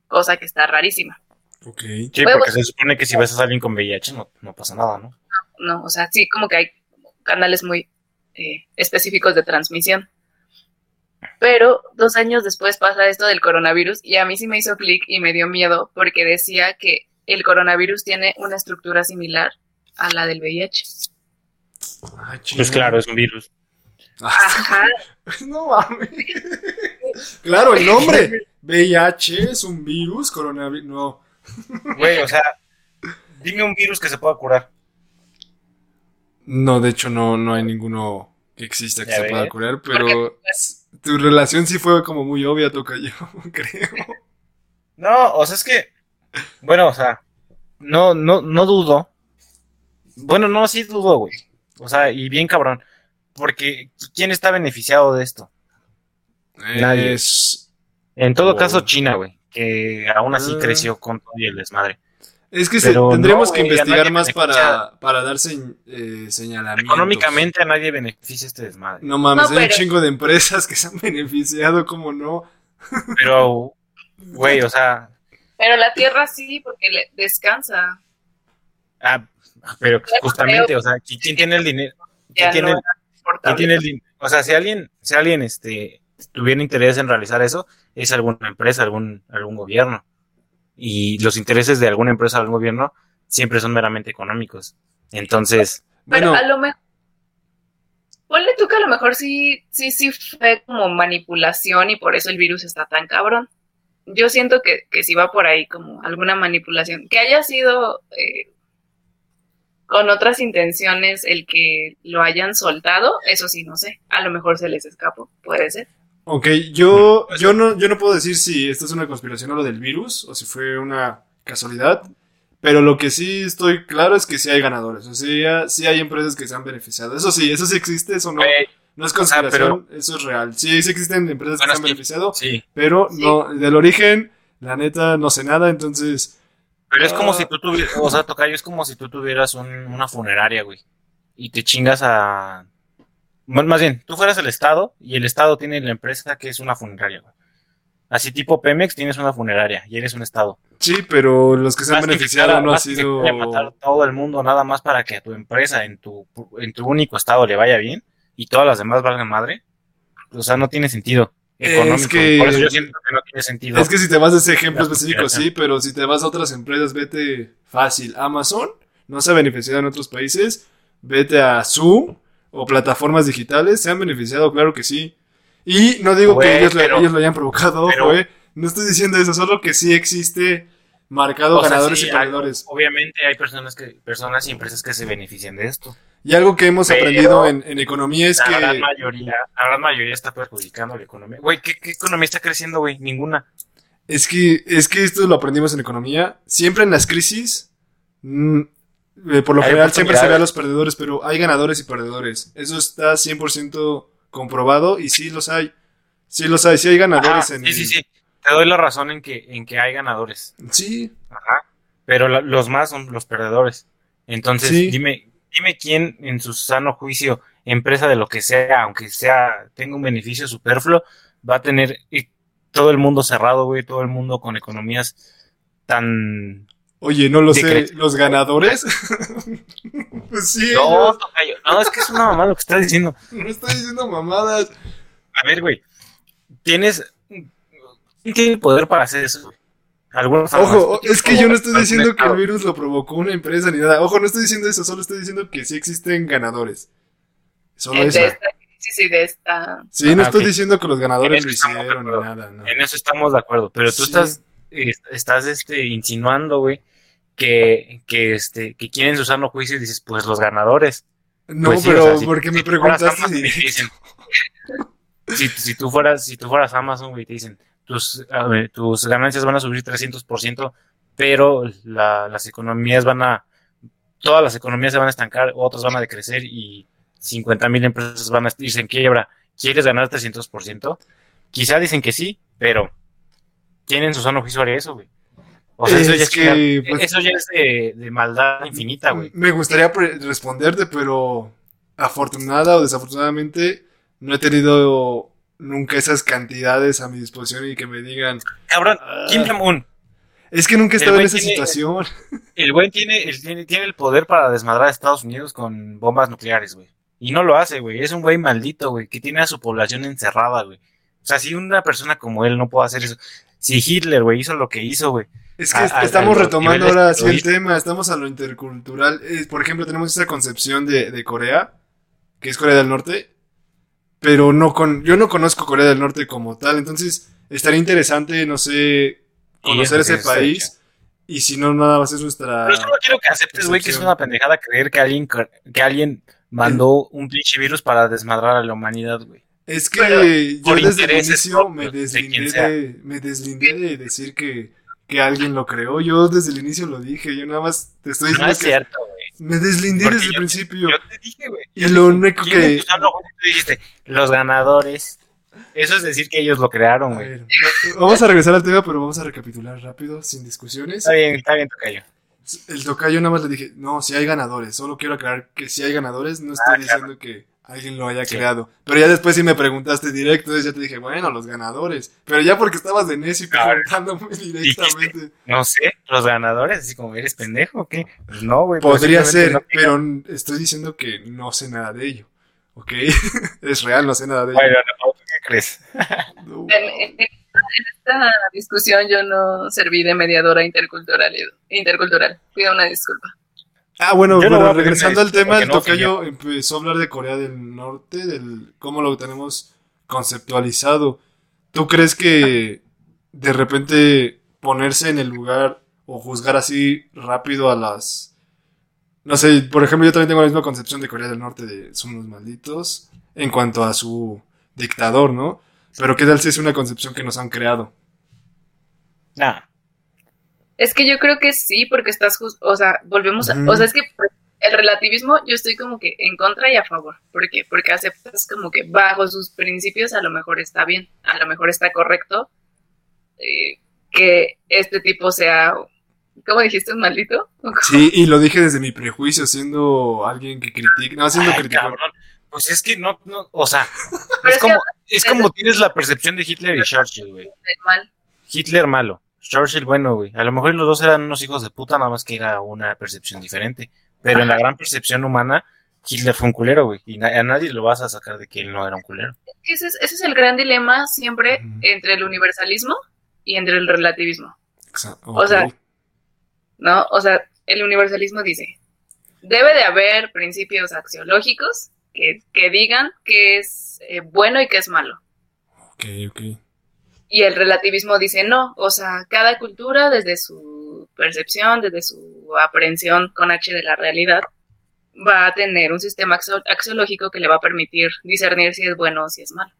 cosa que está rarísima. Ok. Sí, porque se supone que si ves a alguien con VIH no, no pasa nada, ¿no? No, o sea, sí como que hay canales muy eh, específicos de transmisión. Pero dos años después pasa esto del coronavirus y a mí sí me hizo clic y me dio miedo porque decía que el coronavirus tiene una estructura similar a la del VIH. Ah, Pues claro, es un virus. Ajá, No mames. Claro, el nombre. VIH es un virus, coronavirus. No. Güey, o sea, dime un virus que se pueda curar. No, de hecho, no, no hay ninguno que exista que Ya se pueda curar, pero tu relación sí fue como muy obvia, toca yo, creo. No, o sea, es que, bueno, o sea, no, no, no dudo. Bueno, no, sí dudo, güey. O sea, y bien cabrón. Porque, ¿quién está beneficiado de esto? Nadie. Es, En todo Oh. caso, China, güey. Que aún así Ah. creció con todo y el desmadre. es que se- Pero tendríamos no, que investigar más para, para dar señ- eh, señalamientos. Económicamente a nadie beneficia este desmadre. No mames, No, hay un chingo de empresas que se han beneficiado, ¿cómo no? Pero, güey, o sea, pero la Tierra sí porque le descansa. ah, pero justamente, o sea, ¿qui- ¿quién tiene el dinero? ¿Quién tiene, el- era quién portable. tiene el din- O sea, si alguien, si alguien este, tuviera interés en realizar eso, es alguna empresa, algún, algún gobierno. Y los intereses de alguna empresa o algún gobierno siempre son meramente económicos. Entonces, Pero Bueno, a lo mejor. Ponle tú que a lo mejor sí, sí, sí fue como manipulación y por eso el virus está tan cabrón. Yo siento que, que sí va por ahí como alguna manipulación. Que haya sido eh, con otras intenciones el que lo hayan soltado, eso sí, no sé. A lo mejor se les escapó, puede ser. Ok, yo, yo, no, yo no puedo decir si esto es una conspiración o lo del virus, o si fue una casualidad, pero lo que sí estoy claro es que sí hay ganadores, o sea, sí hay empresas que se han beneficiado. Eso sí, eso sí existe, eso no, güey, no es o sea, conspiración, eso es real. Sí, sí existen empresas Bueno, que se han sí. beneficiado, sí. pero Sí. no, del origen, la neta, no sé nada, entonces... Pero es como Ah. si tú tuvieras, o sea, Tocayo, es como si tú tuvieras un- una funeraria, güey. Y te chingas a... Más bien, tú fueras el Estado y el Estado tiene la empresa que es una funeraria, güey. Así tipo Pemex tienes una funeraria y eres un Estado. Sí, pero los que se han beneficiado no ha sido... a matar a todo el mundo nada más para que a tu empresa en tu, en tu único Estado le vaya bien y todas las demás valgan madre. O sea, no tiene sentido. Económico. que- Por eso yo siento que no tiene sentido. Es que si te vas a ese ejemplo específico, sí, pero si te vas a otras empresas, vete fácil. Amazon no se ha beneficiado en otros países. Vete a Zoom o plataformas digitales. Se han beneficiado, claro que sí. Y no digo que ellos, lo- ellos lo hayan provocado, pero- ojo, eh. No estoy diciendo eso, solo que sí existe marcado sea, ganadores sí, y perdedores. obviamente hay personas que personas y empresas que se benefician de esto. Y algo que hemos pero- aprendido en, en economía es la gran que... mayoría, la gran mayoría está perjudicando la economía. Güey, ¿qué, qué economía está creciendo, güey? Ninguna. Es que, es que esto lo aprendimos en economía. Siempre en las crisis, mm, eh, por lo Hay general siempre se ve a los perdedores, pero hay ganadores y perdedores. Eso está 100% comprobado y sí los hay. Sí los hay, sí hay ganadores Ajá, en sí, el- sí, sí. Te doy la razón en que, en que hay ganadores. Sí, Ajá. Pero la- los más son los perdedores. Entonces, Sí. dime, dime quién en su sano juicio, empresa de lo que sea, aunque sea, tenga un beneficio superfluo, va a tener todo el mundo cerrado, güey, todo el mundo con economías tan... Oye, no lo sé, los ganadores. pues sí, No, ellos. tocayo, no, es que es una mamá lo que estás diciendo. no estoy diciendo mamadas. A ver, güey, tienes... ¿Quién tiene el poder para hacer eso, güey? Algunos Ojo, es que yo no estoy diciendo que el virus lo provocó una empresa ni nada. Ojo, no estoy diciendo eso, solo estoy diciendo que sí existen ganadores. Solo de eso. esta crisis y de esta... Sí, no Ah, estoy diciendo que los ganadores En lo eso estamos de hicieron ni acuerdo. nada. no. En eso estamos de acuerdo, pero tú Sí. estás, eh, estás este, insinuando, güey, que, que, este, que quieren su sano juicio y dices, pues los ganadores. No, Pues sí, pero o sea, si- me si preguntaste dicen- si, si tú fueras, si tú fueras Amazon, güey, te dicen, tus, ver, tus ganancias van a subir 300%, pero la- las economías van a, todas las economías se van a estancar, otras van a decrecer y 50 mil empresas van a irse en quiebra. ¿Quieres ganar 300%? Quizá dicen que sí, pero ¿quién en su sano juicio haría eso, güey? O sea, eso Es ya es, pues- eso ya es de, de maldad infinita, güey. Me gustaría responderte, pero afortunada o desafortunadamente no he tenido nunca esas cantidades a mi disposición y que me digan, Cabrón, Ah. Kim Jong-un, es que nunca he El estado en esa tiene- situación. el güey tiene, el- tiene, tiene el poder para desmadrar a Estados Unidos con bombas nucleares, güey. Y no lo hace, güey. Es un güey maldito, güey, que tiene a su población encerrada, güey. O sea, si una persona como él no puede hacer eso. Si Hitler, güey, hizo lo que hizo, güey. Es que A- est- a- estamos a retomando ahora sí el tema, estamos a lo intercultural. Eh, por ejemplo, tenemos esa concepción de, de Corea, que es Corea del Norte, pero no con, yo no conozco Corea del Norte como tal, entonces estaría interesante, no sé, conocer ese país y si no, nada a ser nuestra... Pero solo quiero que aceptes, güey, que es una pendejada creer que alguien, que alguien mandó un pinche virus para desmadrar a la humanidad, güey. Es que Pero, yo desde el inicio me deslindé de, me deslindé de decir que, que alguien lo creó, yo desde el inicio lo dije, yo nada más te estoy No diciendo es que cierto, güey. Me deslindé desde el principio. Yo te dije, güey. Y lo único ¿Quién que... tú dijiste, los ganadores. Eso es decir que ellos lo crearon, güey. vamos a regresar al tema, pero vamos a recapitular rápido, sin discusiones. Está bien, está bien, Tocayo. El tocayo nada más le dije, no, si hay ganadores, solo quiero aclarar que si hay ganadores, no estoy Ah, diciendo que alguien lo haya Sí. creado. Pero ya después sí me preguntaste directo, entonces ya te dije, bueno, los ganadores. Pero ya porque estabas de necio preguntándome directamente. No sé, los ganadores, así como eres pendejo, ¿o qué? Pues no, güey. Podría pero ser, pero estoy diciendo que no sé nada de ello. ¿Ok? es real, no sé nada de ello. Bueno, no, ¿tú ¿qué crees? No. En- en esta discusión yo no serví de mediadora intercultural. intercultural. Pido una disculpa. Ah, bueno, no bueno, regresando al tema, el disculpa, tocayo empezó a hablar de Corea del Norte, del cómo lo tenemos conceptualizado. ¿Tú crees que de repente ponerse en el lugar o juzgar así rápido a las... No sé, por ejemplo, yo también tengo la misma concepción de Corea del Norte de son unos malditos en cuanto a su dictador, ¿no? Pero qué tal si es una concepción que nos han creado. Nah. Es que yo creo que sí, porque estás justo, o sea, volvemos a, o sea, es que pues, el relativismo yo estoy como que en contra y a favor. ¿Por qué? Porque aceptas como que bajo sus principios a lo mejor está bien, a lo mejor está correcto eh, que este tipo sea, ¿cómo dijiste? ¿Un maldito? Sí, y lo dije desde mi prejuicio, siendo alguien que critica, no siendo cabrón. Pues es que no, no, o sea, es como, es como tienes la percepción de Hitler y Churchill, güey. Hitler malo, Churchill bueno, güey. A lo mejor los dos eran unos hijos de puta, nada más que era una percepción diferente. Pero en la gran percepción humana, Hitler fue un culero, güey. Y a nadie lo vas a sacar de que él no era un culero. Ese es, ese es el gran dilema siempre entre el universalismo y entre el relativismo, Exa- O sea. ¿no? O sea, el universalismo dice, debe de haber principios axiológicos que, que digan que es eh, bueno y que es malo. ok, ok. Y el relativismo dice no, o sea, cada cultura desde su percepción, desde su aprehensión con H de la realidad, va a tener un sistema axio- axiológico que le va a permitir discernir si es bueno o si es malo.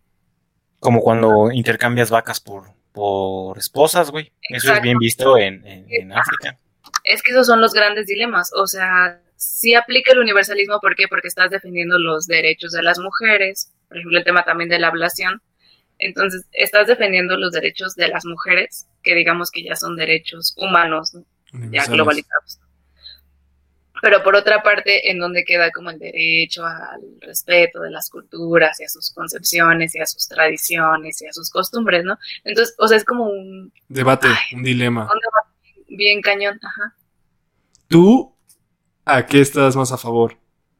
Como cuando intercambias vacas por, por esposas, güey. Eso es bien visto en, en, en África. Es que esos son los grandes dilemas, o sea, si aplica el universalismo, ¿por qué? Porque estás defendiendo los derechos de las mujeres, por ejemplo, el tema también de la ablación. Entonces, estás defendiendo los derechos de las mujeres, que digamos que ya son derechos humanos, ¿no? ya globalizados. Pero por otra parte, en donde queda como el derecho al respeto de las culturas y a sus concepciones y a sus tradiciones y a sus costumbres, ¿no? Entonces, o sea, es como un, Debate, un dilema. un debate bien cañón, ajá. ¿Tú a qué estás más a favor?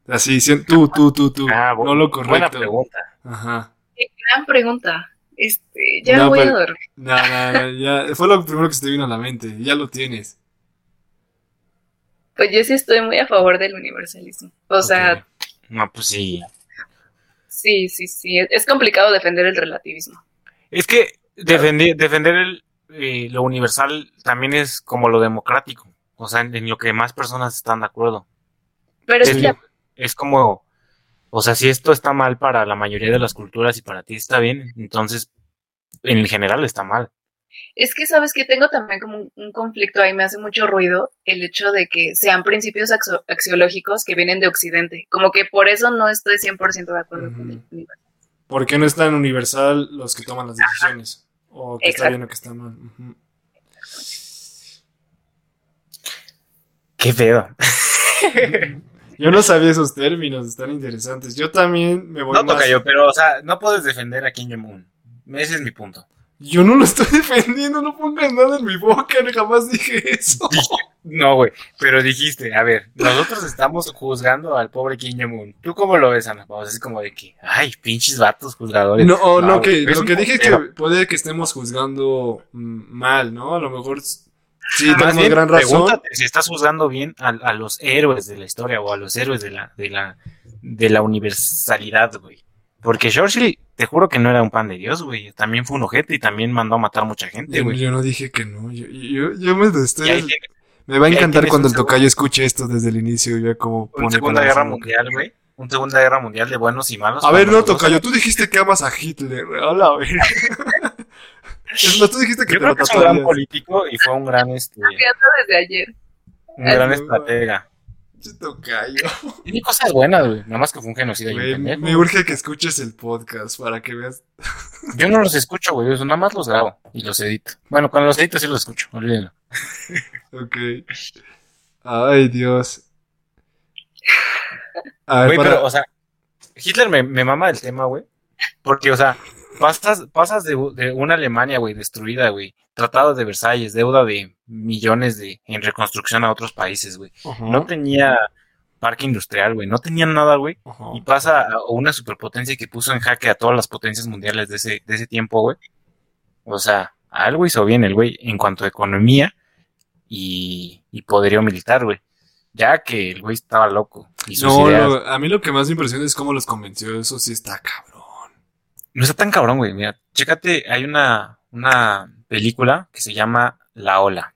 Así, tú, tú, tú, tú. Ah, no lo Buena correcto. pregunta. Ajá. Gran pregunta. Este, ya No, voy pero- a dormir. No, no, no, ya. Fue lo primero que se te vino a la mente. Ya lo tienes. Pues yo sí estoy muy a favor del universalismo. O sea. No, pues sí. sí, sí, sí. Es- complicado defender el relativismo. Es que defender, defender el, eh, lo universal también es como lo democrático. O sea, en, en lo que más personas están de acuerdo. Pero es Es, es como, o sea, si esto está mal para la mayoría de las culturas y para ti está bien, entonces en general está mal. Es que sabes que tengo también como un, un conflicto ahí, me hace mucho ruido el hecho de que sean principios axo- axiológicos que vienen de Occidente. Como que por eso no estoy 100% de acuerdo con el Ujú. universo. ¿Por qué no es tan universal los que toman las decisiones? O que está bien o que está mal. Qué pedo. Yo no sabía esos términos, están interesantes. Yo también me voy No más... toca yo, pero, o sea, no puedes defender a Kim Jong-un. Ese es mi punto. Yo no lo estoy defendiendo, no pongas nada en mi boca, jamás dije eso. No, güey, pero dijiste, a ver, nosotros estamos juzgando al pobre Kim Jong-un. ¿Tú cómo lo ves, Ana? Pausa? Es como de que, ay, pinches vatos juzgadores. No, oh, no, que, lo que dije es que puede que estemos juzgando mm, mal, ¿no? A lo mejor sí Más tenemos bien, gran razón. pregúntate si estás juzgando bien a, a los héroes de la historia o a los héroes de la, de la, de la universalidad, güey. Porque Churchill, te juro que no era un pan de Dios, güey. También fue un ojete y también mandó a matar mucha gente, güey. yo no dije que no, yo, yo, yo me estoy... Me va a encantar cuando el tocayo escuche esto desde el inicio y vea cómo una pone Segunda Guerra. Mundial, güey. Una Segunda Guerra Mundial de buenos y malos. A ver, no, tocayo, tú dijiste que amas a Hitler. Hola, güey. Es más, tú dijiste que Yo te creo lo que es un gran político y fue un gran, este, desde ayer. un gran Ay, estratega. Che, Tocayo. Tiene cosas buenas, güey. Nada más que fue un un Güey, me urge que escuches el podcast para que veas. Yo no los escucho, güey. Nada más los grabo y los edito. Bueno, cuando los edito sí los escucho. Olvídenlo. Ok. Ay, Dios. A ver, Güey, para- pero, o sea, Hitler me, me mama el tema, güey. Porque, o sea, pasas, pasas de, de una Alemania, güey, destruida, güey. Tratado de Versalles, deuda de millones de en reconstrucción a otros países, güey. No tenía parque industrial, güey. No tenía nada, güey. Y pasa a una superpotencia que puso en jaque a todas las potencias mundiales de ese, de ese tiempo, güey. O sea, algo hizo bien el güey en cuanto a economía y, y poderío militar, güey. Ya que el güey estaba loco. Y No, a mí lo que más me impresiona es cómo los convenció. Eso sí está cabrón. No está tan cabrón, güey. Mira, chécate, hay una, una película que se llama La Ola.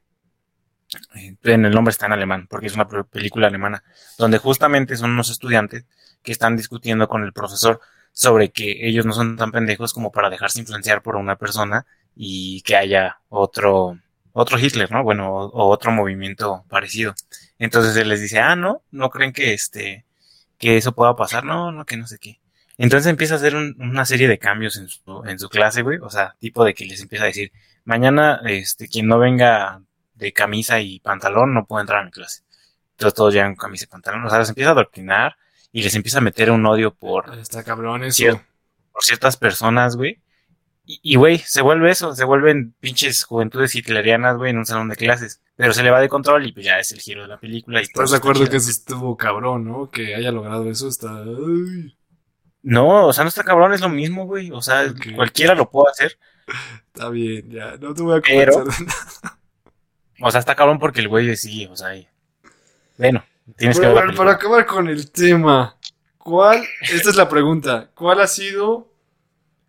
Eh, En el nombre está en alemán, porque es una pe- película alemana, donde justamente son unos estudiantes que están discutiendo con el profesor sobre que ellos no son tan pendejos como para dejarse influenciar por una persona y que haya otro, otro Hitler, ¿no? Bueno, o, o otro movimiento parecido. Entonces él les dice, ah, no, no creen que este, que eso pueda pasar, no, no, que no sé qué. Entonces empieza a hacer un- una serie de cambios en su, en su clase, güey. O sea, tipo de que les empieza a decir, mañana, este, quien no venga de camisa y pantalón no puede entrar a mi clase. Entonces todos llegan con camisa y pantalón. O sea, les empieza a adoctrinar y les empieza a meter un odio por, Está cabrón eso. Por ciertas personas, güey. Y, y, güey, se vuelve eso, se vuelven pinches juventudes hitlerianas, güey, en un salón de clases. Pero se le va de control y pues ya es el giro de la película. Y ¿Estás de acuerdo que eso estuvo cabrón, no? Que haya logrado eso, está... Ay. No, o sea, no está cabrón, es lo mismo, güey. O sea, cualquiera lo puede hacer. Está bien, ya, no te voy a Pero-. O sea, está cabrón porque el güey sí, o sea, y- bueno, tienes que ver bueno, para acabar con el tema, ¿cuál, esta es la pregunta, ¿cuál ha sido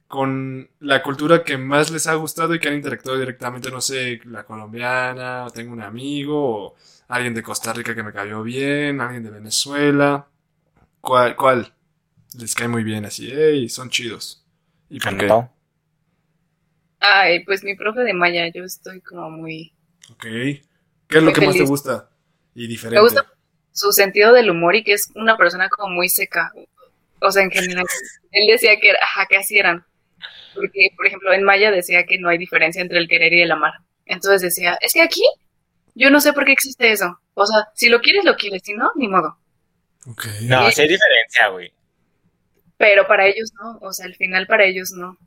con la cultura que más les ha gustado y que han interactuado directamente? No sé, la colombiana, o tengo un amigo, o alguien de Costa Rica que me cayó bien, alguien de Venezuela. ¿Cuál, cuál les cae muy bien así? ¡Ey! Son chidos. ¿Y por qué? Ay, pues mi profe de Maya, yo estoy como muy... Ok. ¿Qué es lo que más te gusta? Y diferente. Me gusta su sentido del humor y que es una persona como muy seca. O sea, en general, él decía que, era- ajá, que así eran. Porque, por ejemplo, en Maya decía que no hay diferencia entre el querer y el amar. Entonces decía, es que aquí yo no sé por qué existe eso. O sea, si lo quieres, lo quieres, si no, ni modo. Ok. No, sí hay diferencia, güey. Pero para ellos no, o sea, al final para ellos no.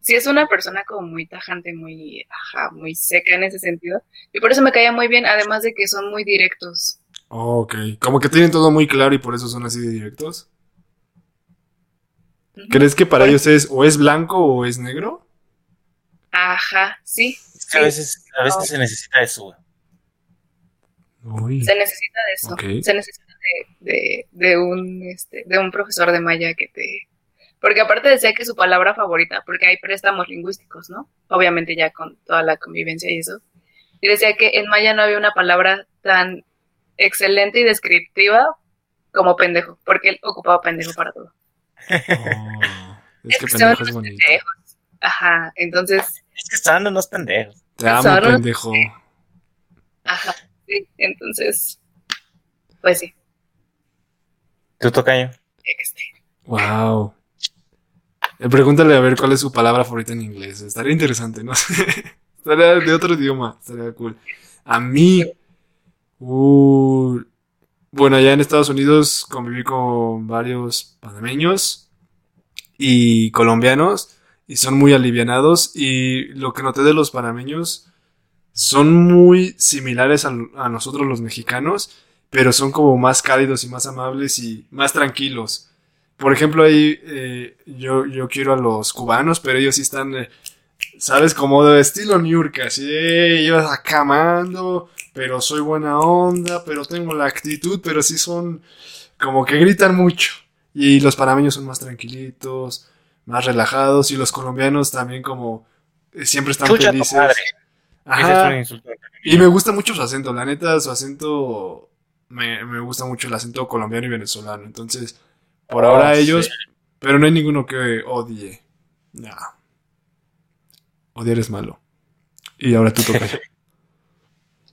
Si es una persona como muy tajante, muy, ajá, muy seca en ese sentido. Y por eso me caía muy bien, además de que son muy directos. Ok. Como que tienen todo muy claro y por eso son así de directos. ¿Crees que para ellos es o es blanco o es negro? Ajá, sí. Es que a veces, a veces se necesita eso, güey. Uy. Se necesita de eso. Ok. Se necesita de, de, de un, este, de un profesor de Maya que te... Porque aparte decía que su palabra favorita, porque hay préstamos lingüísticos, ¿no? Obviamente ya con toda la convivencia y eso. Y decía que en Maya no había una palabra tan excelente y descriptiva como pendejo, porque él ocupaba pendejo para todo. Oh, es que son pendejo es bonito. pendejos. Ajá, entonces, Es que están unos pendejos. Te amo, Son pendejo. ajá, sí, entonces, pues sí, Tú tocayo. este, Wow. Eh, pregúntale a ver cuál es su palabra favorita en inglés. Estaría interesante, ¿no? Estaría de otro idioma. Estaría cool. A mí. uh, bueno, allá en Estados Unidos conviví con varios panameños y colombianos y son muy alivianados y lo que noté de los panameños son muy similares a, a nosotros los mexicanos, pero son como más cálidos y más amables y más tranquilos. Por ejemplo, ahí eh, yo, yo quiero a los cubanos, pero ellos sí están, eh, ¿sabes? Como de estilo New York, así, eh, ibas acamando, pero soy buena onda, pero tengo la actitud, pero sí son como que gritan mucho. Y los panameños son más tranquilitos, más relajados, y los colombianos también como eh, siempre están Chucha tu felices. es. Y me gusta mucho su acento, la neta, su acento, me, me gusta mucho el acento colombiano y venezolano. Entonces, por Oh, ahora sí. ellos, pero no hay ninguno que odie. No. Odiar es malo. Y ahora tú tocas.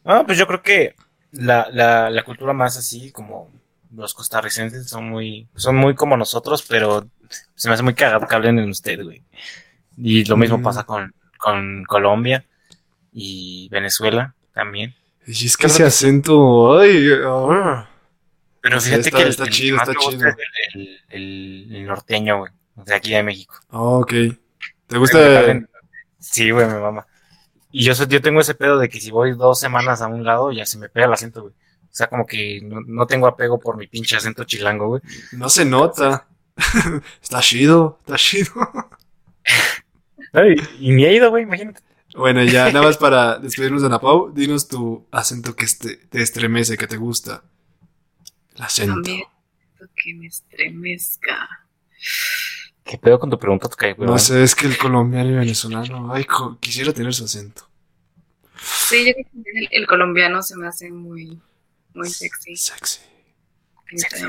Ah, pues yo creo que la, la, la cultura más así, como los costarricenses, son muy, son muy como nosotros, pero se me hace muy cagado que hablen en usted, güey. Y lo mismo Mm. pasa con, con Colombia y Venezuela también. Y es que ese acento, ay, ah. Pero fíjate está- que el, está el chido, está me chido. el, el- el- el norteño, güey. O sea, aquí de México. Oh, ok. ¿Te gusta? Sí, güey, me mama. Y yo, yo tengo ese pedo de que si voy dos semanas a un lado, ya se me pega el acento, güey. O sea, como que no, no tengo apego por mi pinche acento chilango, güey. No se nota. está chido, está chido. Ay, y ni he ido, güey, imagínate. Bueno, ya nada más para despedirnos de Ana Pau, dinos tu acento que este- te estremece, que te gusta. El acento. también que me estremezca. ¿Qué pedo con tu pregunta, güey? No sé, es que el colombiano y venezolano, ay, co- quisiera tener su acento. Sí, yo creo que también el, el colombiano se me hace muy, muy sexy. Sexy. Este,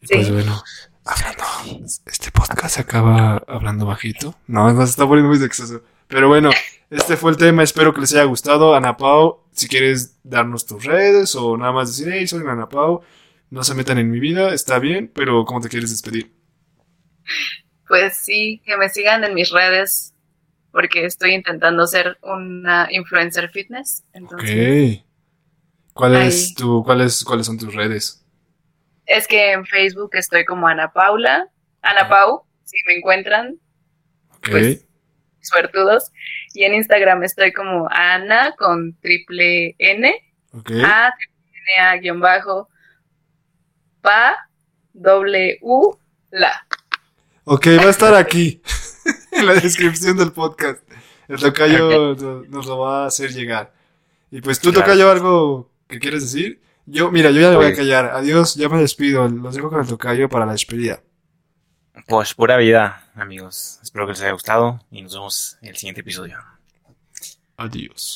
Y Sí. pues bueno, hablando, este podcast se acaba hablando bajito. No, no se está poniendo muy sexoso. Pero bueno, este fue el tema, espero que les haya gustado. Ana Pau, si quieres darnos tus redes o nada más decir, hey, soy Ana Pau, no se metan en mi vida, está bien, pero ¿cómo te quieres despedir? Pues sí, que me sigan en mis redes porque estoy intentando ser una influencer fitness. Entonces, Ok. ¿Cuál es tu, cuáles, cuáles son tus redes? es que en Facebook estoy como Ana Paula, Ana Pau, si me encuentran, pues, suertudos. Y en Instagram estoy como Ana con triple N. A, triple N, A, guion bajo, Pa, doble U, La. Ok, va a estar aquí, en la descripción del podcast. El tocayo no- nos lo va a hacer llegar. Y pues tú, Claro. tocayo, algo que quieres decir. Yo, mira, yo ya me voy a callar. Adiós, ya me despido. Los dejo con el tocayo para la despedida. Pues pura vida, amigos. Espero que les haya gustado y nos vemos en el siguiente episodio. Adiós.